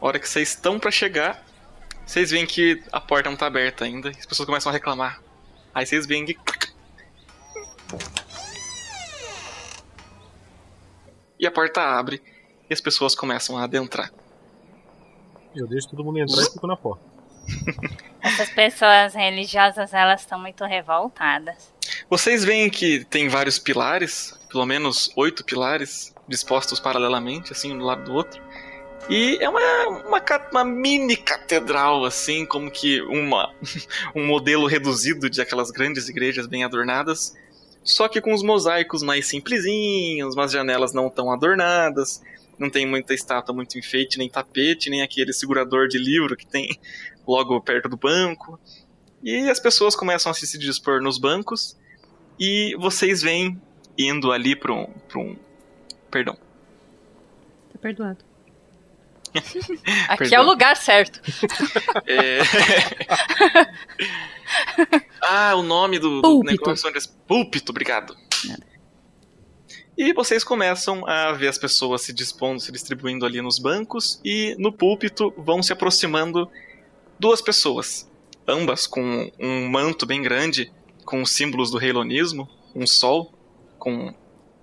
A hora que vocês estão pra chegar, vocês veem que a porta não tá aberta ainda. As pessoas começam a reclamar. Aí vocês veem que. E a porta abre e as pessoas começam a adentrar. Eu deixo todo mundo entrar e fico na porta. *laughs* Essas pessoas religiosas, elas estão muito revoltadas. Vocês veem que tem vários pilares, pelo menos oito pilares, dispostos paralelamente, assim, um do lado do outro. E é uma, uma, uma mini catedral, assim, como que uma, *laughs* um modelo reduzido de aquelas grandes igrejas bem adornadas. só que com os mosaicos mais simplesinhos, umas janelas não tão adornadas, não tem muita estátua, muito enfeite, nem tapete, nem aquele segurador de livro que tem *laughs* logo perto do banco. E as pessoas começam a se dispor nos bancos e vocês vêm indo ali para um, pra um. Perdão. Tá perdoado. *laughs* Aqui Perdão. é o lugar certo. *laughs* É... *laughs* ah, o nome do, do negócio onde... Púlpito, obrigado. E vocês começam a ver as pessoas se dispondo, se distribuindo ali nos bancos, e no púlpito vão se aproximando duas pessoas, ambas com um manto bem grande, com os símbolos do reilonismo, um sol com,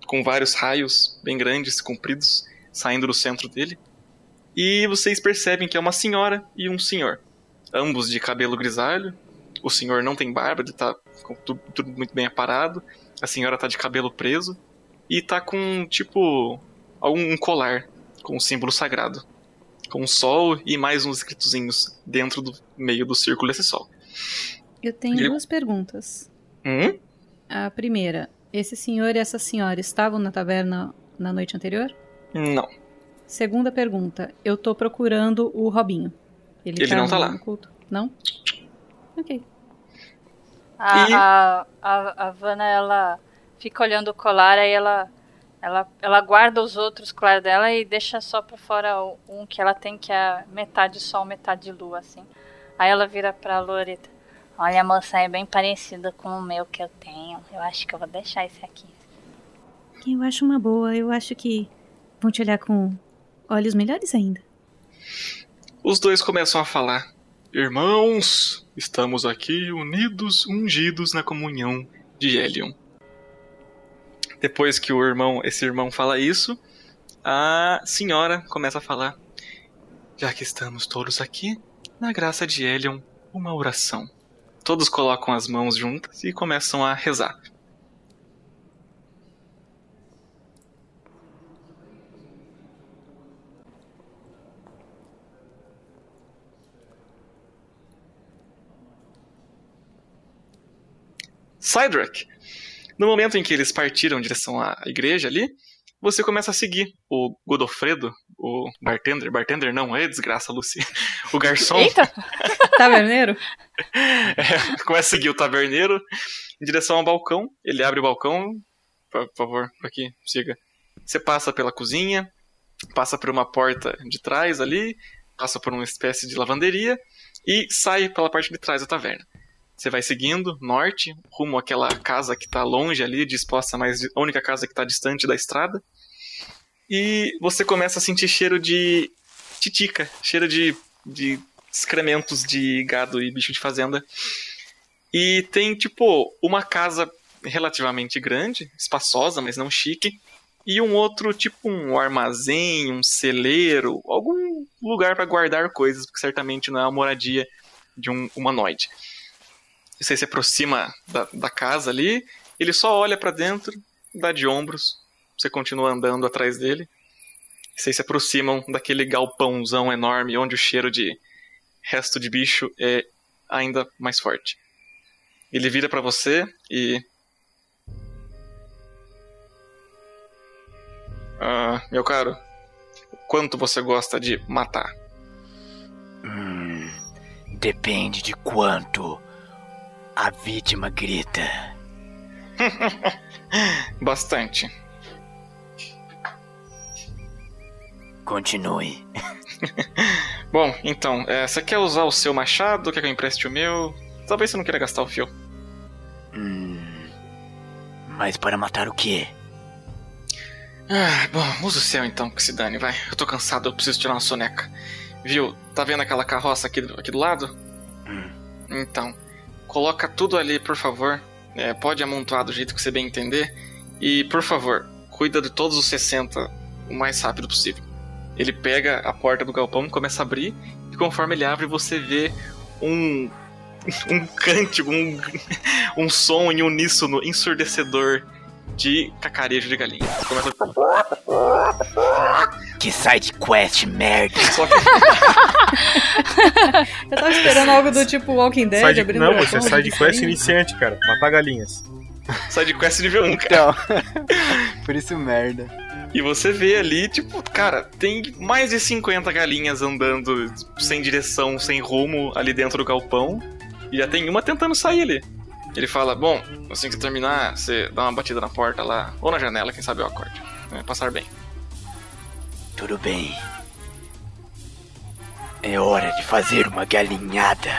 com vários raios bem grandes, compridos, saindo do centro dele. E vocês percebem que é uma senhora e um senhor, ambos de cabelo grisalho. O senhor não tem barba, ele tá com tudo, tudo muito bem aparado. A senhora tá de cabelo preso e tá com tipo algum um colar com um símbolo sagrado, com um sol e mais uns escritozinhos dentro do meio do círculo desse sol. Eu tenho Ele- duas perguntas. Hum? A primeira, esse senhor e essa senhora estavam na taverna na noite anterior? Não. Segunda pergunta, eu tô procurando o Robinho. Ele não tá no lá. culto? Não? Ok. A, E- a, a, a Vanna, ela fica olhando o colar, aí ela, ela, ela guarda os outros colares dela e deixa só pra fora um que ela tem, que é metade sol, metade lua, assim. Aí ela vira pra Loreta. Olha, moça, é bem parecido com o meu que eu tenho. Eu acho que eu vou deixar esse aqui. Eu acho uma boa, eu acho que vão te olhar com olhos melhores ainda. Os dois começam a falar: Irmãos, estamos aqui unidos, ungidos na comunhão de Helion. Depois que o irmão, esse irmão fala isso, a senhora começa a falar: Já que estamos todos aqui, na graça de Helion, uma oração. Todos colocam as mãos juntas e começam a rezar. Cydrak. No momento em que eles partiram em direção à igreja ali, você começa a seguir o Godofredo, o bartender. Bartender não, é desgraça, Lucy. O garçom. Eita! *laughs* Taverneiro? *laughs* É, começa a seguir o taverneiro em direção ao balcão. Ele abre o balcão. Por por favor, aqui, siga. Você passa pela cozinha, passa por uma porta de trás ali, passa por uma espécie de lavanderia e sai pela parte de trás da taverna. Você vai seguindo norte, rumo àquela casa que está longe ali, disposta mais a única casa que está distante da estrada. E você começa a sentir cheiro de titica, cheiro de, de excrementos de gado e bicho de fazenda. E tem, tipo, uma casa relativamente grande, espaçosa, mas não chique. E um outro, tipo, um armazém, um celeiro, algum lugar para guardar coisas, porque certamente não é a moradia de um humanoide. Você se aproxima da, da casa ali, ele só olha para dentro, dá de ombros, você continua andando atrás dele. Vocês se aproximam daquele galpãozão enorme onde o cheiro de resto de bicho é ainda mais forte. Ele vira pra você e. Ah, meu caro, quanto você gosta de matar? Hum, depende de quanto a vítima grita. *laughs* Bastante. Continue. *laughs* Bom, então, é, você quer usar o seu machado? Quer que eu empreste o meu? Talvez você não queira gastar o fio. Hum, mas para matar o quê? Ah, bom, usa o seu então, que se dane, vai. Eu tô cansado, eu preciso tirar uma soneca. Viu? Tá vendo aquela carroça aqui, do- aqui do lado? Hum. Então, coloca tudo ali, por favor. É, pode amontoar do jeito que você bem entender. E, por favor, cuida de todos os 60 o mais rápido possível. Ele pega a porta do galpão, começa a abrir, e conforme ele abre, você vê um. um cântico, um, um som em uníssono ensurdecedor de cacarejo de galinha. Você começa a Que side quest merda. *laughs* Só que *laughs* Eu tava esperando algo do tipo Walking Dead Side, abrindo não, você é side quest iniciante, cara. Matar galinhas. Side quest nível 1, cara. Então, *laughs* por isso merda. E você vê ali, tipo, cara, tem mais de 50 galinhas andando sem direção, sem rumo ali dentro do galpão. E já tem uma tentando sair ali. Ele fala: Bom, assim que terminar, você dá uma batida na porta lá, ou na janela, quem sabe eu acorde. É, passar bem. Tudo bem. É hora de fazer uma galinhada.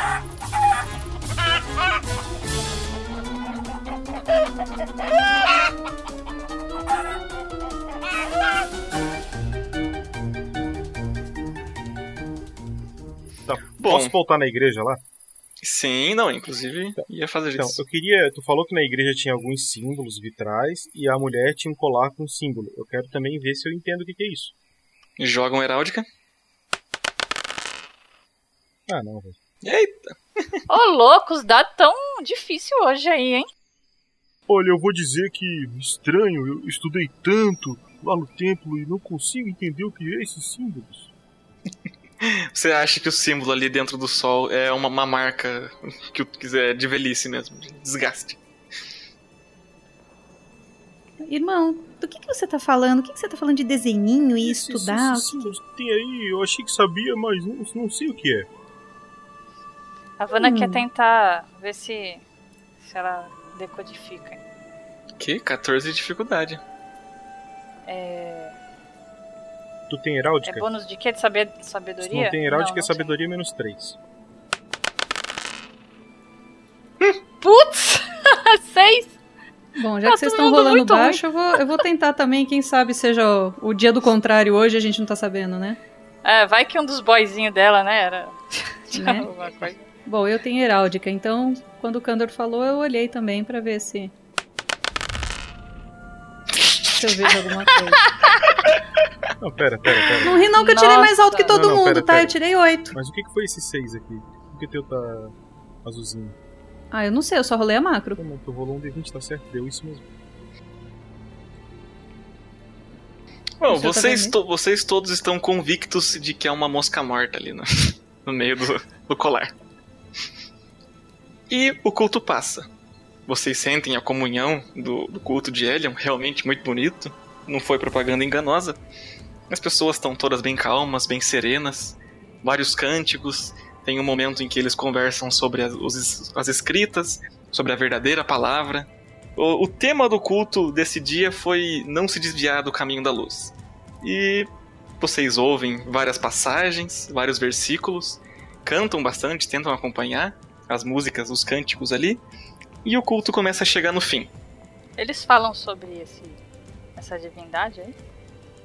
*laughs* Tá, Bom. Posso voltar na igreja lá? Sim, não, inclusive ia fazer Então, isso. eu queria. Tu falou que na igreja tinha alguns símbolos vitrais e a mulher tinha um colar com símbolo. Eu quero também ver se eu entendo o que, que é isso. Jogam heráldica. Ah, não, velho. Eita! *laughs* Ô, louco, os dados tão difícil hoje aí, hein? Olha, eu vou dizer que estranho, eu estudei tanto lá no templo e não consigo entender o que é esses símbolos. *laughs* Você acha que o símbolo ali dentro do sol é uma, uma marca que eu quiser de velhice mesmo, de desgaste. Irmão, do que, que você tá falando? O que, que você tá falando de desenhinho e estudar? que tem aí, eu achei que sabia, mas não, não sei o que é. A Vanna Hum. quer tentar ver se, se ela decodifica. Que? 14 de dificuldade. É, Tu tem é heráldica? bônus de quê? De saber, Se sabedoria? não tem heráldica, não é sabedoria menos 3. sei. *laughs* Putz! *laughs* Seis! Bom, já Tá que vocês estão rolando muito baixo, eu vou, eu vou tentar também, quem sabe seja o, o dia do contrário hoje, a gente não tá sabendo, né? É, vai que um dos boyzinhos dela, né? Era. *laughs* Né? alguma coisa. Bom, eu tenho heráldica, então quando o Kandor falou, eu olhei também pra ver se. Eu vejo alguma coisa. *laughs* Não, pera, pera, pera. Não ri não que eu tirei mais alto que Nossa. todo Não, não, mundo, pera, tá? pera. Eu tirei oito. Mas o que, foi esse 6 aqui? Por que o teu tá azulzinho? Ah, eu não sei, eu só rolei a macro. Bom, tu rolou um D20, tá certo, deu isso mesmo. Bom, vocês, to- vocês todos estão convictos de que há uma mosca morta ali no, *laughs* no meio do, do colar. E o culto passa. Vocês sentem a comunhão do, do culto de Helion, realmente muito bonito. Não foi propaganda enganosa. As pessoas estão todas bem calmas, bem serenas. Vários cânticos. Tem um momento em que eles conversam sobre as, os- as escritas, sobre a verdadeira palavra. O, o tema do culto desse dia foi não se desviar do caminho da luz. E vocês ouvem várias passagens, vários versículos, cantam bastante, tentam acompanhar as músicas, os cânticos ali, e o culto começa a chegar no fim. Eles falam sobre esse, essa divindade aí?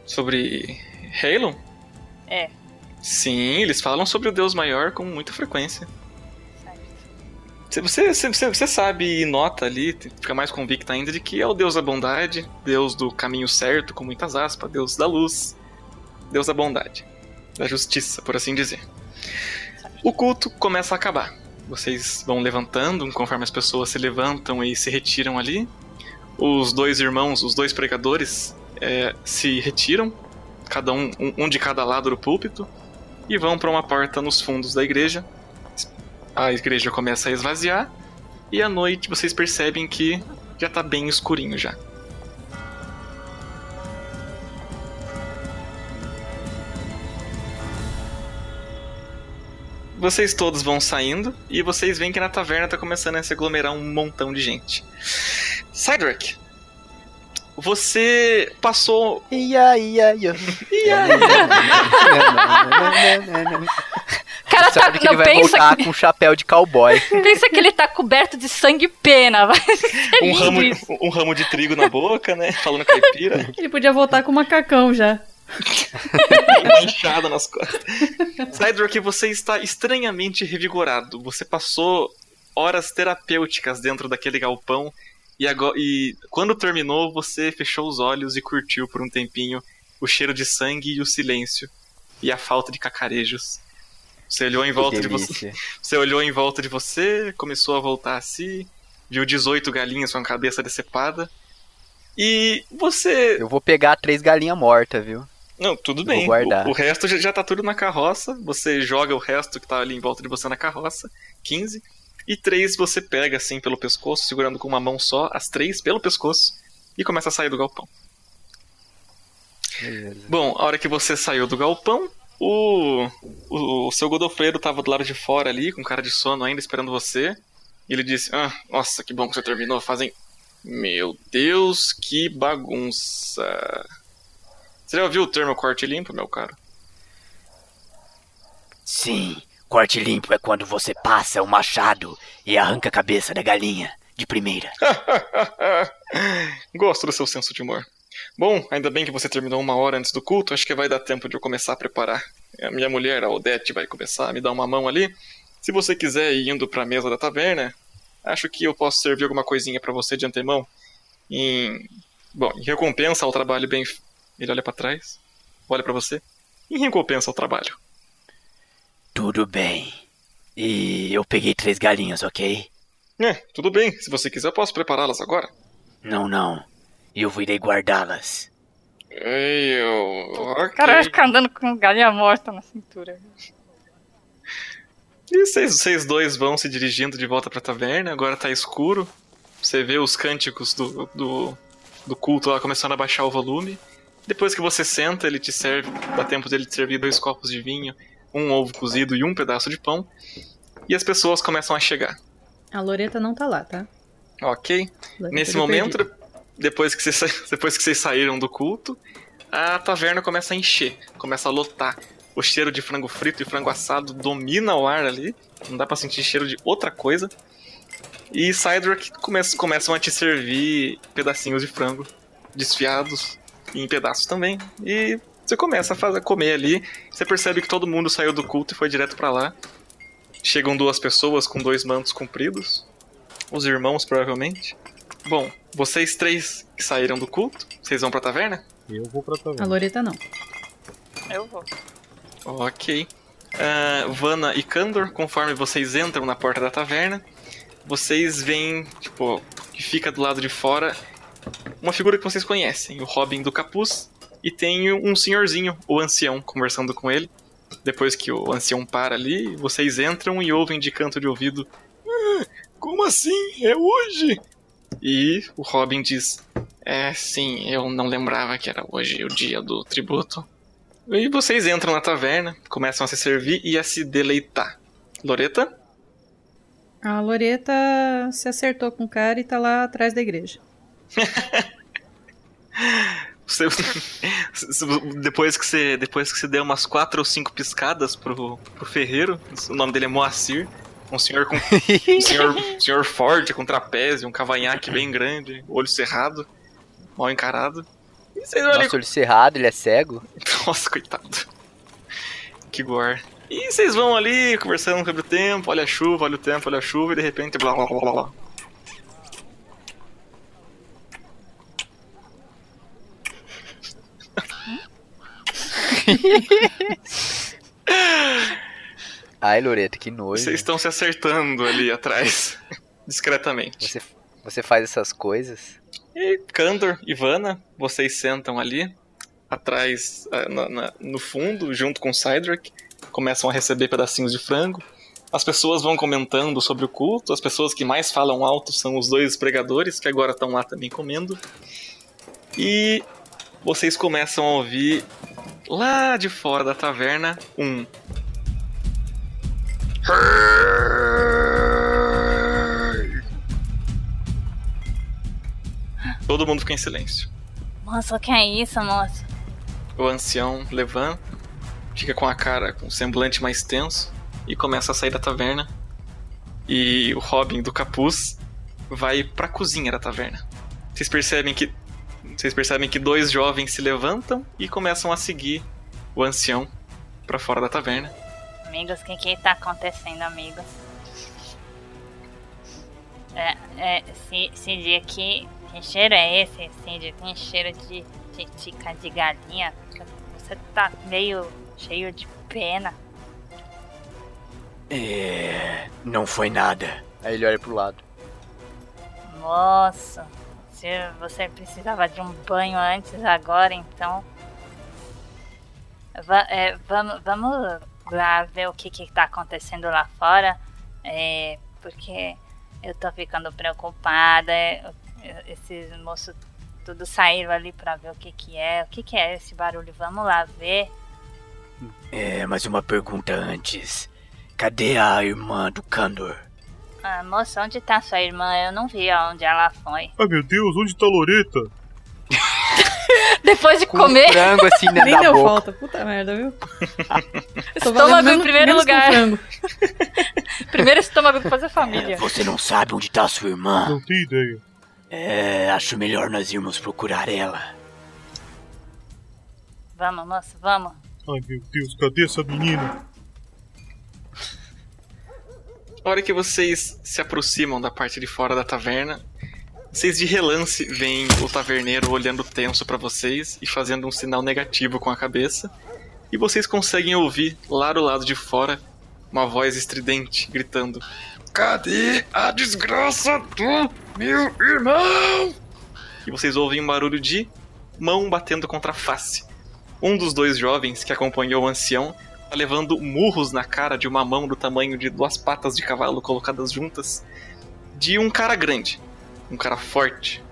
Sobre Halon? É. Sim, eles falam sobre o Deus Maior com muita frequência. Certo. Você, você, você, você sabe e nota ali, fica mais convicta ainda de que é o Deus da bondade, Deus do caminho certo, com muitas aspas, Deus da luz, Deus da bondade, da justiça, por assim dizer. O culto começa a acabar. Vocês vão levantando conforme as pessoas se levantam e se retiram ali. Os dois irmãos, os dois pregadores, é, se retiram, cada um, um, de cada lado do púlpito, e vão para uma porta nos fundos da igreja. A igreja começa a esvaziar, e à noite vocês percebem que já tá bem escurinho já. Vocês todos vão saindo e vocês veem que na taverna tá começando a se aglomerar um montão de gente. Cydric, você passou. Ia, ia, ia. O cara tá. Sabe que ele Não, vai pensa voltar que, com um chapéu de cowboy. pensa que ele tá coberto de sangue e pena. Vai Um ramo, um ramo de trigo na boca, né? Falando caipira, Ele podia voltar com o macacão já. *laughs* uma inchada nas costas. Cydric, você está estranhamente revigorado. Você passou horas terapêuticas dentro daquele galpão e, agora, e quando terminou, você fechou os olhos e curtiu por um tempinho o cheiro de sangue e o silêncio e a falta de cacarejos. Você olhou em volta de você. Você olhou em volta de você, começou a voltar a si, viu 18 galinhas com a cabeça decepada. E você. Eu vou pegar três galinhas mortas, viu? Não, tudo Eu bem. O, o resto já, já tá tudo na carroça. Você joga o resto que tá ali em volta de você na carroça. 15. E três você pega assim pelo pescoço, segurando com uma mão só, as três pelo pescoço, e começa a sair do galpão. Beleza. Bom, a hora que você saiu do galpão, o, o, o seu Godofredo tava do lado de fora ali, com cara de sono ainda, esperando você. E ele disse: ah, Nossa, que bom que você terminou. Fazem. Meu Deus, que bagunça. Você já ouviu o termo corte limpo, meu caro? Sim, corte limpo é quando você passa o machado e arranca a cabeça da galinha de primeira. *laughs* Gosto do seu senso de humor. Bom, ainda bem que você terminou uma hora antes do culto, acho que vai dar tempo de eu começar a preparar. A minha mulher, a Odete, vai começar a me dar uma mão ali. Se você quiser ir indo pra mesa da taverna, acho que eu posso servir alguma coisinha pra você de antemão. Em. Bom, em recompensa ao trabalho bem. Ele olha pra trás, olha pra você. Em recompensa ao trabalho. Tudo bem. E eu peguei três galinhas, ok? É, tudo bem. Se você quiser, eu posso prepará-las agora. Não, não. Eu irei guardá-las. Eu. O cara vai ficar andando com galinha morta na cintura. E vocês, vocês dois vão se dirigindo de volta pra taverna, agora tá escuro. Você vê os cânticos do, do, do culto lá começando a baixar o volume. Depois que você senta, ele te serve, dá tempo dele te servir dois copos de vinho, um ovo cozido e um pedaço de pão. E as pessoas começam a chegar. A Loreta não tá lá, tá? Ok. Loreta Nesse já momento, depois que, vocês, sa- depois que vocês saíram do culto, a taverna começa a encher, começa a lotar. O cheiro de frango frito e frango assado domina o ar ali. Não dá pra sentir cheiro de outra coisa. E começa, começam a te servir pedacinhos de frango desfiados em pedaços também. E você começa a fazer, comer ali. Você percebe que todo mundo saiu do culto e foi direto pra lá. Chegam duas pessoas com dois mantos compridos. Os irmãos, provavelmente. Bom, vocês três que saíram do culto, vocês vão pra taverna? Eu vou pra A taverna. Loreta não. Eu vou. Ok. Ah, Vanna e Kandor, conforme vocês entram na porta da taverna, vocês veem, tipo, que fica do lado de fora uma figura que vocês conhecem, o Robin do Capuz, e tem um senhorzinho, o ancião, conversando com ele. Depois que o ancião para ali, vocês entram e ouvem de canto de ouvido: "Ah, Como assim? É hoje? E o Robin diz: É, sim, eu não lembrava que era hoje o dia do tributo. E vocês entram na taverna, começam a se servir e a se deleitar. Loreta? A Loreta se acertou com o cara e tá lá atrás da igreja. Você- depois que você depois que você deu umas quatro ou cinco piscadas pro, pro ferreiro, o nome dele é Moacir, um senhor com um senhor, senhor forte com trapézio, um cavanhaque bem grande, olho cerrado, mal encarado. E vocês olham Nossa, olho cerrado, ele é cego. Nossa, coitado. Que gore. E vocês vão ali conversando sobre o tempo, olha a chuva, olha o tempo, olha a chuva, e de repente blá blá blá blá *laughs* Ai, Loreta, que nojo. Vocês estão se acertando ali atrás, *laughs* discretamente. Você, você faz essas coisas? E Kandor, Ivana, vocês sentam ali, atrás, ah, na- na- no fundo, junto com Cydrak, começam a receber pedacinhos de frango. As pessoas vão comentando sobre o culto, as pessoas que mais falam alto são os dois pregadores, que agora estão lá também comendo. E vocês começam a ouvir, lá de fora da taverna, um. Todo mundo fica em silêncio. Moço, o que é isso, moço? O ancião levanta, fica com a cara, com o semblante mais tenso e começa a sair da taverna. E o Robin do capuz vai pra cozinha da taverna. Vocês percebem que vocês percebem que dois jovens se levantam e começam a seguir o ancião pra fora da taverna. Amigos, o que que tá acontecendo, amigos? É, é, esse, esse dia aqui, que cheiro é esse? Dia tem cheiro de titica de galinha. Você tá meio cheio de pena. É. Não foi nada. Aí ele olha pro lado. Moço, se você precisava de um banho antes agora, então. Va- é, vamos, vamos lá ver o que que tá acontecendo lá fora. É, porque eu tô ficando preocupada. é, Esses moços tudo saíram ali pra ver o que que é. O que que é esse barulho? Vamos lá ver. É, mas uma pergunta antes. Cadê a irmã do Candor? Ah, moça, onde tá sua irmã? Eu não vi aonde ela foi. Ai meu Deus, onde tá a Loreta? *laughs* Depois de Com comer, frango assim dentro *laughs* Nem da deu boca. falta, puta merda, viu? *laughs* Estômago em primeiro lugar. primeiro estômago depois a família. Você não sabe onde tá sua irmã? Não tenho ideia. É, acho melhor nós irmos procurar ela. Vamos, moça, vamos. Ai meu Deus, cadê essa menina? A hora que vocês se aproximam da parte de fora da taverna, vocês de relance veem o taverneiro olhando tenso pra vocês e fazendo um sinal negativo com a cabeça. E vocês conseguem ouvir lá do lado de fora uma voz estridente gritando: Cadê a desgraça do meu irmão? E vocês ouvem um barulho de mão batendo contra a face. Um dos dois jovens que acompanhou o ancião tá levando murros na cara de uma mão do tamanho de duas patas de cavalo colocadas juntas de um cara grande, um cara forte,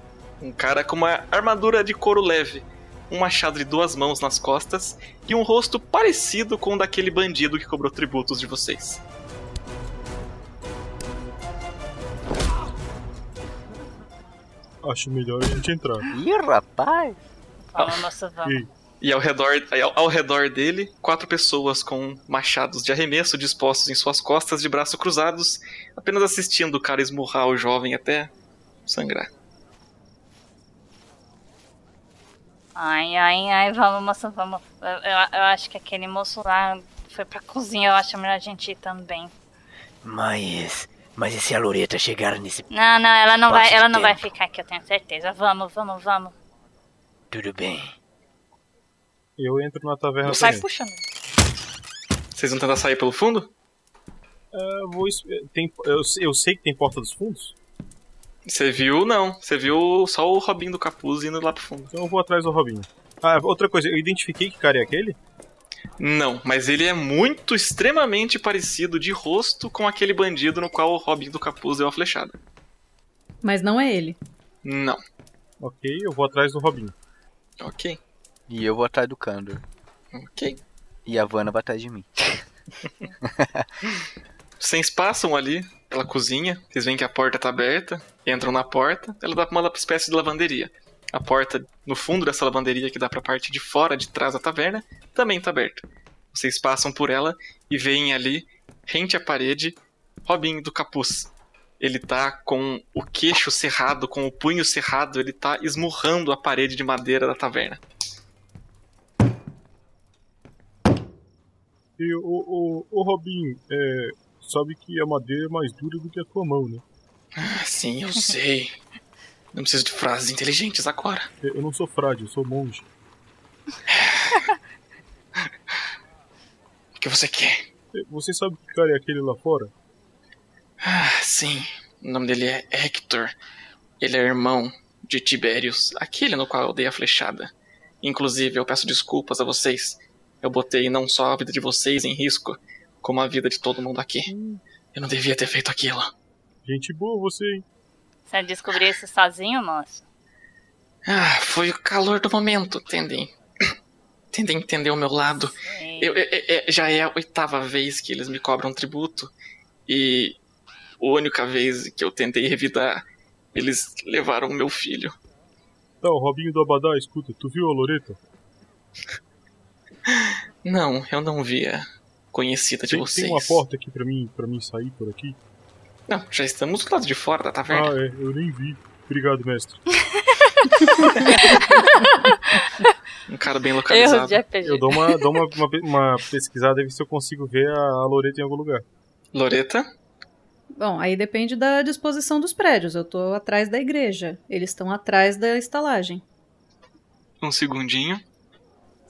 um cara com uma armadura de couro leve, um machado de duas mãos nas costas e um rosto parecido com o daquele bandido que cobrou tributos de vocês. Acho melhor a gente entrar. Ih, rapaz. Vamos, moça, vamos. Ei, E ao redor, ao, ao redor dele, quatro pessoas com machados de arremesso dispostos em suas costas de braços cruzados, apenas assistindo o cara esmurrar o jovem até sangrar. Ai, ai, ai, vamos, moça, vamos. Eu, eu- eu acho que aquele moço lá foi pra cozinha, eu acho melhor a gente ir também. Mas. Mas e se a Loreta chegar nesse. Não, não, ela não vai, ela não vai tempo. ficar aqui, eu tenho certeza. Vamos, vamos, vamos. Tudo bem. Eu entro na taverna Sai puxando. Vocês vão tentar sair pelo fundo? É, vou tem, eu, eu sei que tem porta dos fundos, Você viu, não. Você viu só o Robinho do Capuz indo lá pro fundo. então eu vou atrás do Robinho. Ah, outra coisa, eu identifiquei que cara é aquele? Não, mas ele é muito, extremamente parecido de rosto com aquele bandido no qual o Robinho do Capuz deu a flechada. Mas não é ele. Não. Ok, eu vou atrás do Robinho. Ok, E eu vou atrás do Candor. ok. E a Vanna vai atrás de mim. *laughs* Vocês passam ali pela cozinha, vocês veem que a porta tá aberta, entram na porta, ela dá pra uma espécie de lavanderia. A porta no fundo dessa lavanderia, que dá pra parte de fora, de trás da taverna, também tá aberta. Vocês passam por ela e veem ali, rente à parede, Robinho do Capuz. Ele tá com o queixo cerrado, com o punho cerrado, ele tá esmurrando a parede de madeira da taverna. E o, o, o Robinho, é, sabe que a madeira é mais dura do que a tua mão, né? Ah, sim, eu sei. Não preciso de frases inteligentes agora. Eu eu não sou frade, eu sou monge. O que você quer? É, Você sabe que cara é aquele lá fora? Ah, sim. O nome dele é Hector. Ele é irmão de Tiberius, aquele no qual eu dei a flechada. Inclusive, eu peço desculpas a vocês. Eu botei não só a vida de vocês em risco, como a vida de todo mundo aqui. Eu não devia ter feito aquilo. Gente boa você, hein? Você descobriu isso sozinho, moço? Ah, foi o calor do momento, entendem? *coughs* Tendem a entender o meu lado. Eu- eu- eu- já é a oitava vez que eles me cobram tributo. E a única vez que eu tentei revidar, eles levaram o meu filho. Tá, o Robinho do Abadá, escuta, tu viu a Loreta? *laughs* Não, eu não vi a conhecida de Tem, vocês. tem uma porta aqui pra mim, pra mim sair por aqui? Não, já estamos do lado de fora da Ah, taverna. é, eu nem vi. Obrigado, mestre. *laughs* Um cara bem localizado. RPG. Eu dou uma, dou uma, uma, uma pesquisada e ver se eu consigo ver a, a Loreta em algum lugar. Loreta? Bom, aí depende da disposição dos prédios. Eu tô atrás da igreja. Eles estão atrás da estalagem. Um segundinho.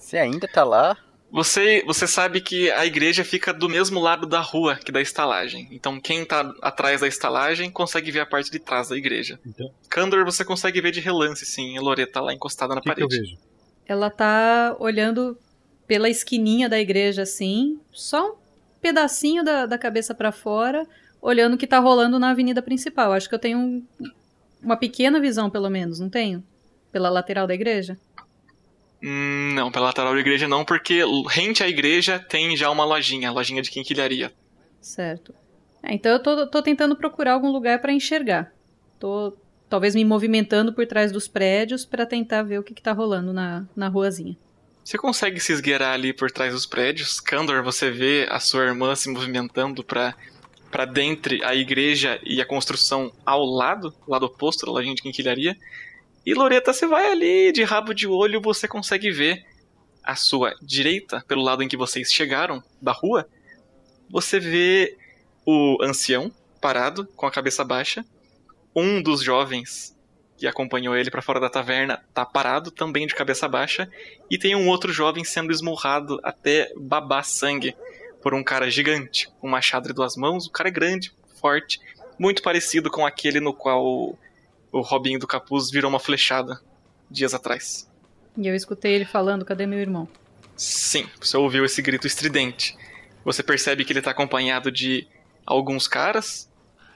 Você ainda tá lá? Você, você sabe que a igreja fica do mesmo lado da rua que da estalagem. Então quem tá atrás da estalagem consegue ver a parte de trás da igreja. Então, Candor você consegue ver de relance, sim. A Loreta lá encostada na que, que eu parede. vejo? Ela tá olhando pela esquininha da igreja assim, só um pedacinho da, da cabeça pra fora, olhando o que tá rolando na avenida principal. Acho que eu tenho um- uma pequena visão, pelo menos, não tenho? Pela lateral da igreja? Hum, não, pela lateral da igreja não, porque rente à igreja tem já uma lojinha, lojinha de quinquilharia. Certo. É, então eu tô, tô tentando procurar algum lugar pra enxergar. Tô talvez me movimentando por trás dos prédios pra tentar ver o que, que tá rolando na, na ruazinha. Você consegue se esgueirar ali por trás dos prédios. Candor, você vê a sua irmã se movimentando pra, pra dentre a igreja e a construção ao lado, lado oposto da lojinha de quinquilharia. E Loreta, você vai ali de rabo de olho, você consegue ver à sua direita, pelo lado em que vocês chegaram da rua, você vê o ancião parado, com a cabeça baixa. Um dos jovens que acompanhou ele pra fora da taverna tá parado, também de cabeça baixa. E tem um outro jovem sendo esmurrado até babar sangue por um cara gigante, com um machado duas mãos. O cara é grande, forte, muito parecido com aquele no qual o, Robinho do Capuz virou uma flechada dias atrás. E eu escutei ele falando: cadê meu irmão? Sim, você ouviu esse grito estridente. Você percebe que ele está acompanhado de alguns caras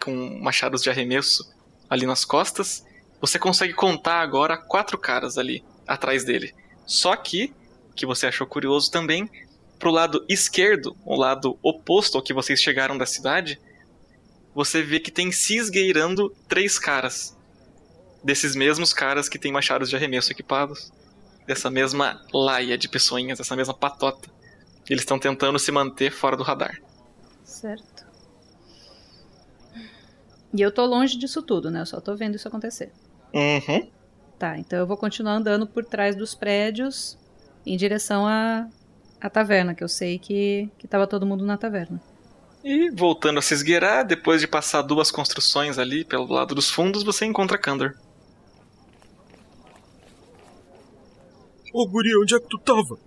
com machados de arremesso ali nas costas. Você consegue contar agora quatro caras ali atrás dele. Só que, que você achou curioso também, pro lado esquerdo, o lado oposto ao que vocês chegaram da cidade, você vê que tem se esgueirando três caras. Desses mesmos caras que têm machados de arremesso equipados. Dessa mesma laia de pessoinhas, dessa mesma patota. Eles estão tentando se manter fora do radar. Certo. E eu tô longe disso tudo, né? Eu só tô vendo isso acontecer. Uhum. Tá, então eu vou continuar andando por trás dos prédios em direção à, à taverna, que eu sei que, que tava todo mundo na taverna. E voltando a se esgueirar, depois de passar duas construções ali pelo lado dos fundos, você encontra Kandor. Ô, guria, onde é que tu tava?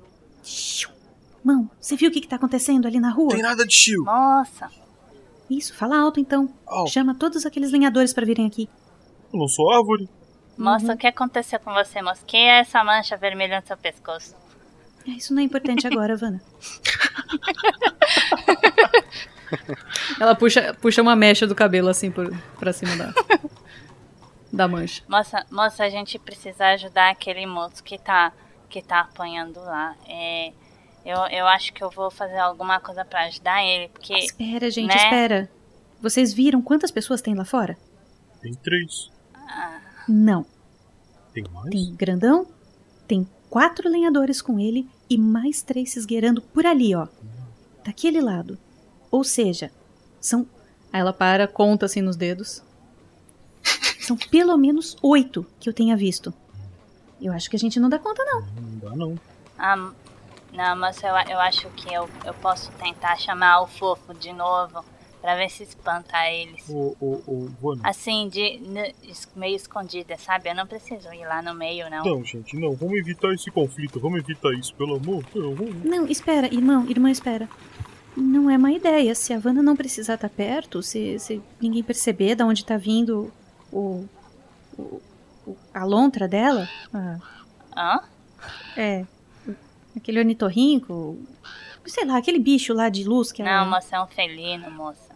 Mão, você viu o que, que tá acontecendo ali na rua? Tem nada de chill. Nossa, Isso, fala alto então. Au. Chama todos aqueles lenhadores pra virem aqui. Eu não sou árvore. moça, o que aconteceu com você, moça? Que é essa mancha vermelha no seu pescoço? Ah, Isso não é importante agora, Vanna. *laughs* Ela puxa, puxa uma mecha do cabelo assim por, pra cima da, da mancha. Moça, moça, a gente precisa ajudar aquele moço que tá, que tá apanhando lá. É, eu, eu acho que eu vou fazer alguma coisa pra ajudar ele, porque. Espera, gente, Né? espera. Vocês viram quantas pessoas tem lá fora? Tem três. Não. Tem mais? Tem grandão, tem quatro lenhadores com ele e mais três se esgueirando por ali, ó. Daquele lado. Ou seja, são, Aí ela para, conta assim nos dedos. são pelo menos oito que eu tenha visto. Eu acho que a gente não dá conta, não. Não dá não. Ah, não, moça, eu, eu acho que eu, eu posso tentar chamar o fofo de novo pra ver se espanta eles. Ô, ô, Vânia. Assim, de n- meio escondida, sabe? Eu não preciso ir lá no meio, não. Não, gente, não. Vamos evitar esse conflito. Vamos evitar isso, pelo amor. Não, vamos. Não, espera, irmão, irmã, espera. Não é má ideia. Se a Wanda não precisar estar perto, se, se ninguém perceber de onde tá vindo o, o, o- a lontra dela, a- Hã? é, aquele ornitorrinco, sei lá, aquele bicho lá de luz que Não, ela... moça, é um felino, moça.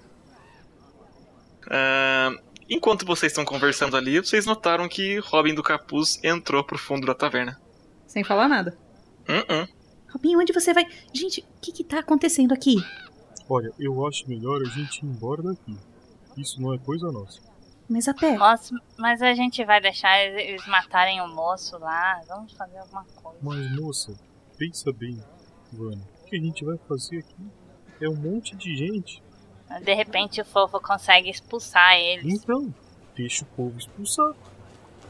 Ah, enquanto vocês estão conversando ali, vocês notaram que Robin do Capuz entrou pro fundo da taverna. Sem falar nada. Uh-uh. Robinho, onde você vai? Gente, o que que tá acontecendo aqui? Olha, eu acho melhor a gente ir embora daqui. Isso não é coisa nossa. Mas a pé. Moço, mas a gente vai deixar eles matarem o moço lá. Vamos fazer alguma coisa. Mas, moça, pensa bem, Vânia. O que a gente vai fazer aqui? É um monte de gente. De repente o fofo consegue expulsar eles. Então, deixa o povo expulsar.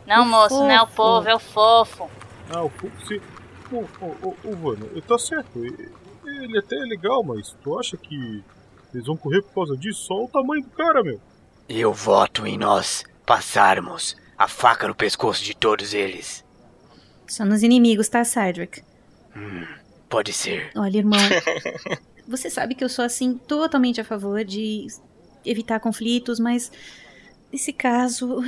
Não, O moço, não é o fofo. povo, é o fofo. Ah, o povo se. Ô, ô, ô, Vânia, tá certo. Ele até é legal, mas tu acha que eles vão correr por causa disso? Só o tamanho do cara, meu. Eu voto em nós passarmos a faca no pescoço de todos eles. Só nos inimigos, tá, Cydric? Hum, pode ser. Olha, irmão, *laughs* você sabe que eu sou, assim, totalmente a favor de evitar conflitos, mas nesse caso,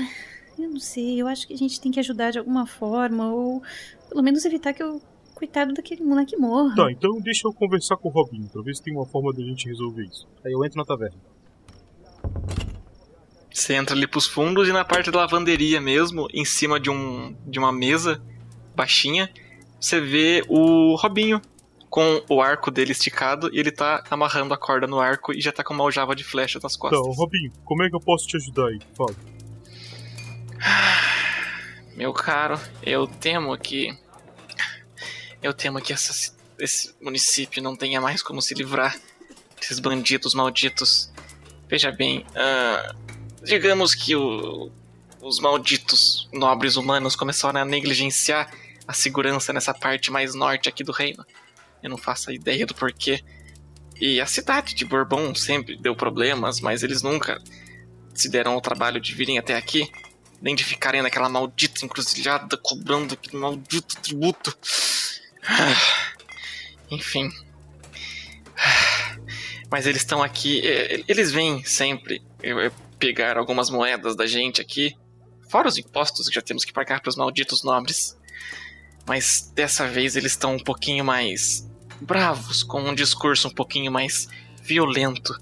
eu não sei, eu acho que a gente tem que ajudar de alguma forma, ou pelo menos evitar que o coitado daquele moleque morra. Tá, então deixa eu conversar com o Robinho pra ver se tem uma forma da gente resolver isso. Aí eu entro na taverna. Você entra ali pros fundos e na parte da lavanderia mesmo, em cima de, um, de uma mesa baixinha, você vê o Robinho com o arco dele esticado e ele tá amarrando a corda no arco e já tá com uma aljava de flecha nas costas. Então, Robinho, como é que eu posso te ajudar aí? Fala. *sighs* Meu caro, eu temo que. Eu temo que essa, esse município não tenha mais como se livrar desses bandidos malditos. Veja bem, ah, digamos que o- os malditos nobres humanos começaram a negligenciar a segurança nessa parte mais norte aqui do reino. Eu não faço ideia do porquê. E a cidade de Bourbon sempre deu problemas, mas eles nunca se deram ao trabalho de virem até aqui, nem de ficarem naquela maldita encruzilhada cobrando aquele maldito tributo. *sighs* Enfim. *sighs* Mas eles estão aqui, eh, eles vêm sempre pegar algumas moedas da gente aqui, fora os impostos que já temos que pagar para os malditos nobres. Mas dessa vez eles estão um pouquinho mais bravos, com um discurso um pouquinho mais violento.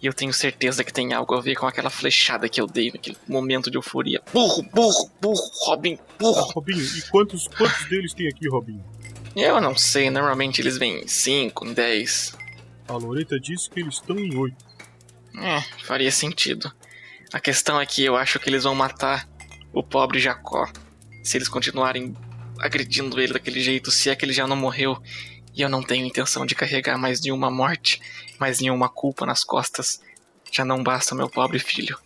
E eu tenho certeza que tem algo a ver com aquela flechada que eu dei naquele momento de euforia. Burro, burro, burro, Robin, burro. Robinho, e quantos, quantos deles tem aqui, Robinho? Eu não sei, normalmente eles vêm em 5, 10. A Loreta disse que eles estão em oito. É, faria sentido. A questão é que eu acho que eles vão matar o pobre Jacó. Se eles continuarem agredindo ele daquele jeito, se é que ele já não morreu. E eu não tenho intenção de carregar mais nenhuma morte, mais nenhuma culpa nas costas. Já não basta meu pobre filho.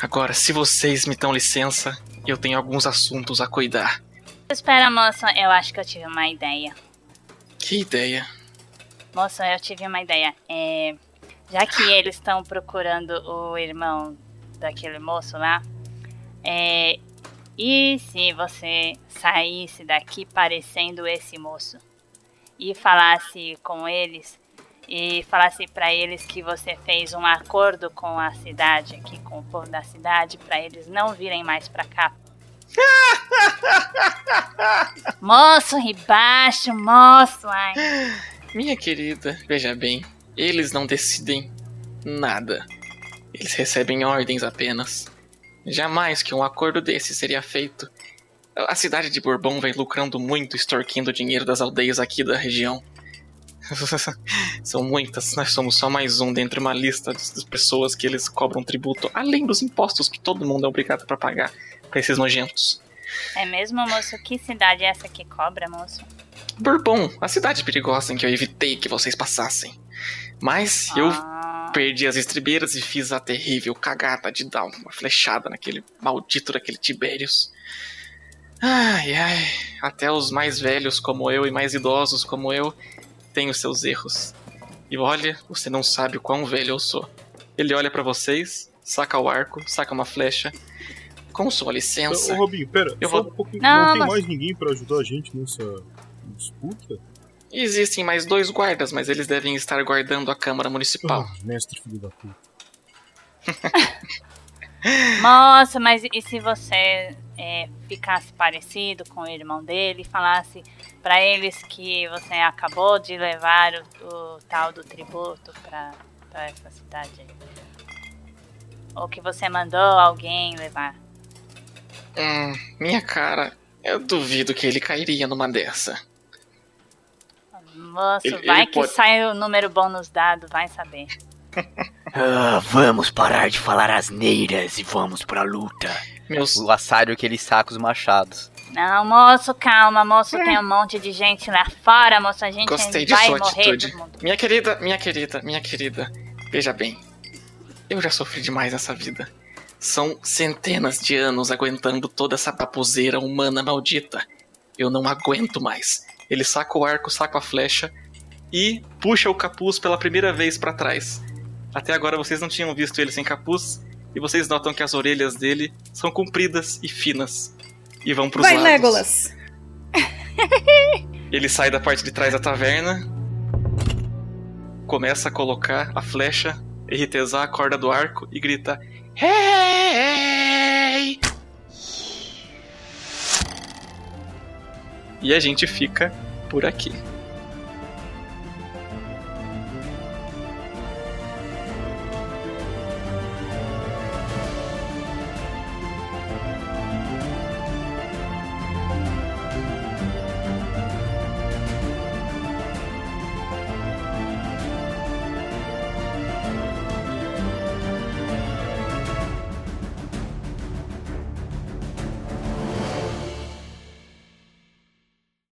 Agora, se vocês me dão licença, eu tenho alguns assuntos a cuidar. Espera, moça, eu acho que eu tive uma ideia. Que ideia. Moça, eu tive uma ideia. É, já que eles estão procurando o irmão daquele moço lá, é, e se você saísse daqui parecendo esse moço e falasse com eles e falasse pra eles que você fez um acordo com a cidade aqui, com o povo da cidade, pra eles não virem mais pra cá. *laughs* moço, ribaixo, moço, ai. Minha querida, veja bem, eles não decidem nada. Eles recebem ordens apenas. Jamais que um acordo desse seria feito. A cidade de Bourbon vem lucrando muito extorquindo dinheiro das aldeias aqui da região. *laughs* São muitas, nós somos só mais um dentre uma lista de pessoas que eles cobram tributo, além dos impostos que todo mundo é obrigado para pagar pra esses nojentos. É mesmo, moço? Que cidade é essa que cobra, moço? Bourbon, a cidade perigosa em que eu evitei que vocês passassem. Mas eu perdi as estribeiras e fiz a terrível cagada de dar uma flechada naquele maldito daquele Tibérios. Ai, ai, até os mais velhos como eu e mais idosos como eu têm os seus erros. E olha, você não sabe o quão velho eu sou. Ele olha pra vocês, saca o arco, saca uma flecha. Com sua licença. Ô, Robinho, pera, Eu só vou- um pouquinho. Não, Não, tem mas- mais ninguém pra ajudar a gente nessa disputa? Existem mais dois guardas, mas eles devem estar guardando a Câmara Municipal. Ah, mestre filho da puta. *laughs* Moça, mas e se você é, ficasse parecido com o irmão dele e falasse pra eles que você acabou de levar o, o tal do tributo pra, pra essa cidade? aí? Ou que você mandou alguém levar? Hum, minha cara, eu duvido que ele cairia numa dessa. Moço, Ele- vai ele que pode- sai o número bônus dado, vai saber. Ah, vamos parar de falar asneiras e vamos pra luta. O assário que ele saca os machados. Não, moço, calma, moço, tem um monte de gente lá fora, moço, a gente Gostei de vai sua morrer atitude. Minha querida, minha querida, minha querida. Veja bem, eu já sofri demais nessa vida. São centenas de anos aguentando toda essa baboseira humana maldita. Eu não aguento mais. Ele saca o arco, saca a flecha e puxa o capuz pela primeira vez pra trás. Até agora vocês não tinham visto ele sem capuz e vocês notam que as orelhas dele são compridas e finas e vão pros Vai, lados. Legolas! *laughs* Ele sai da parte de trás da taverna, começa a colocar a flecha, RTzar a corda do arco e grita: Hey! E a gente fica por aqui.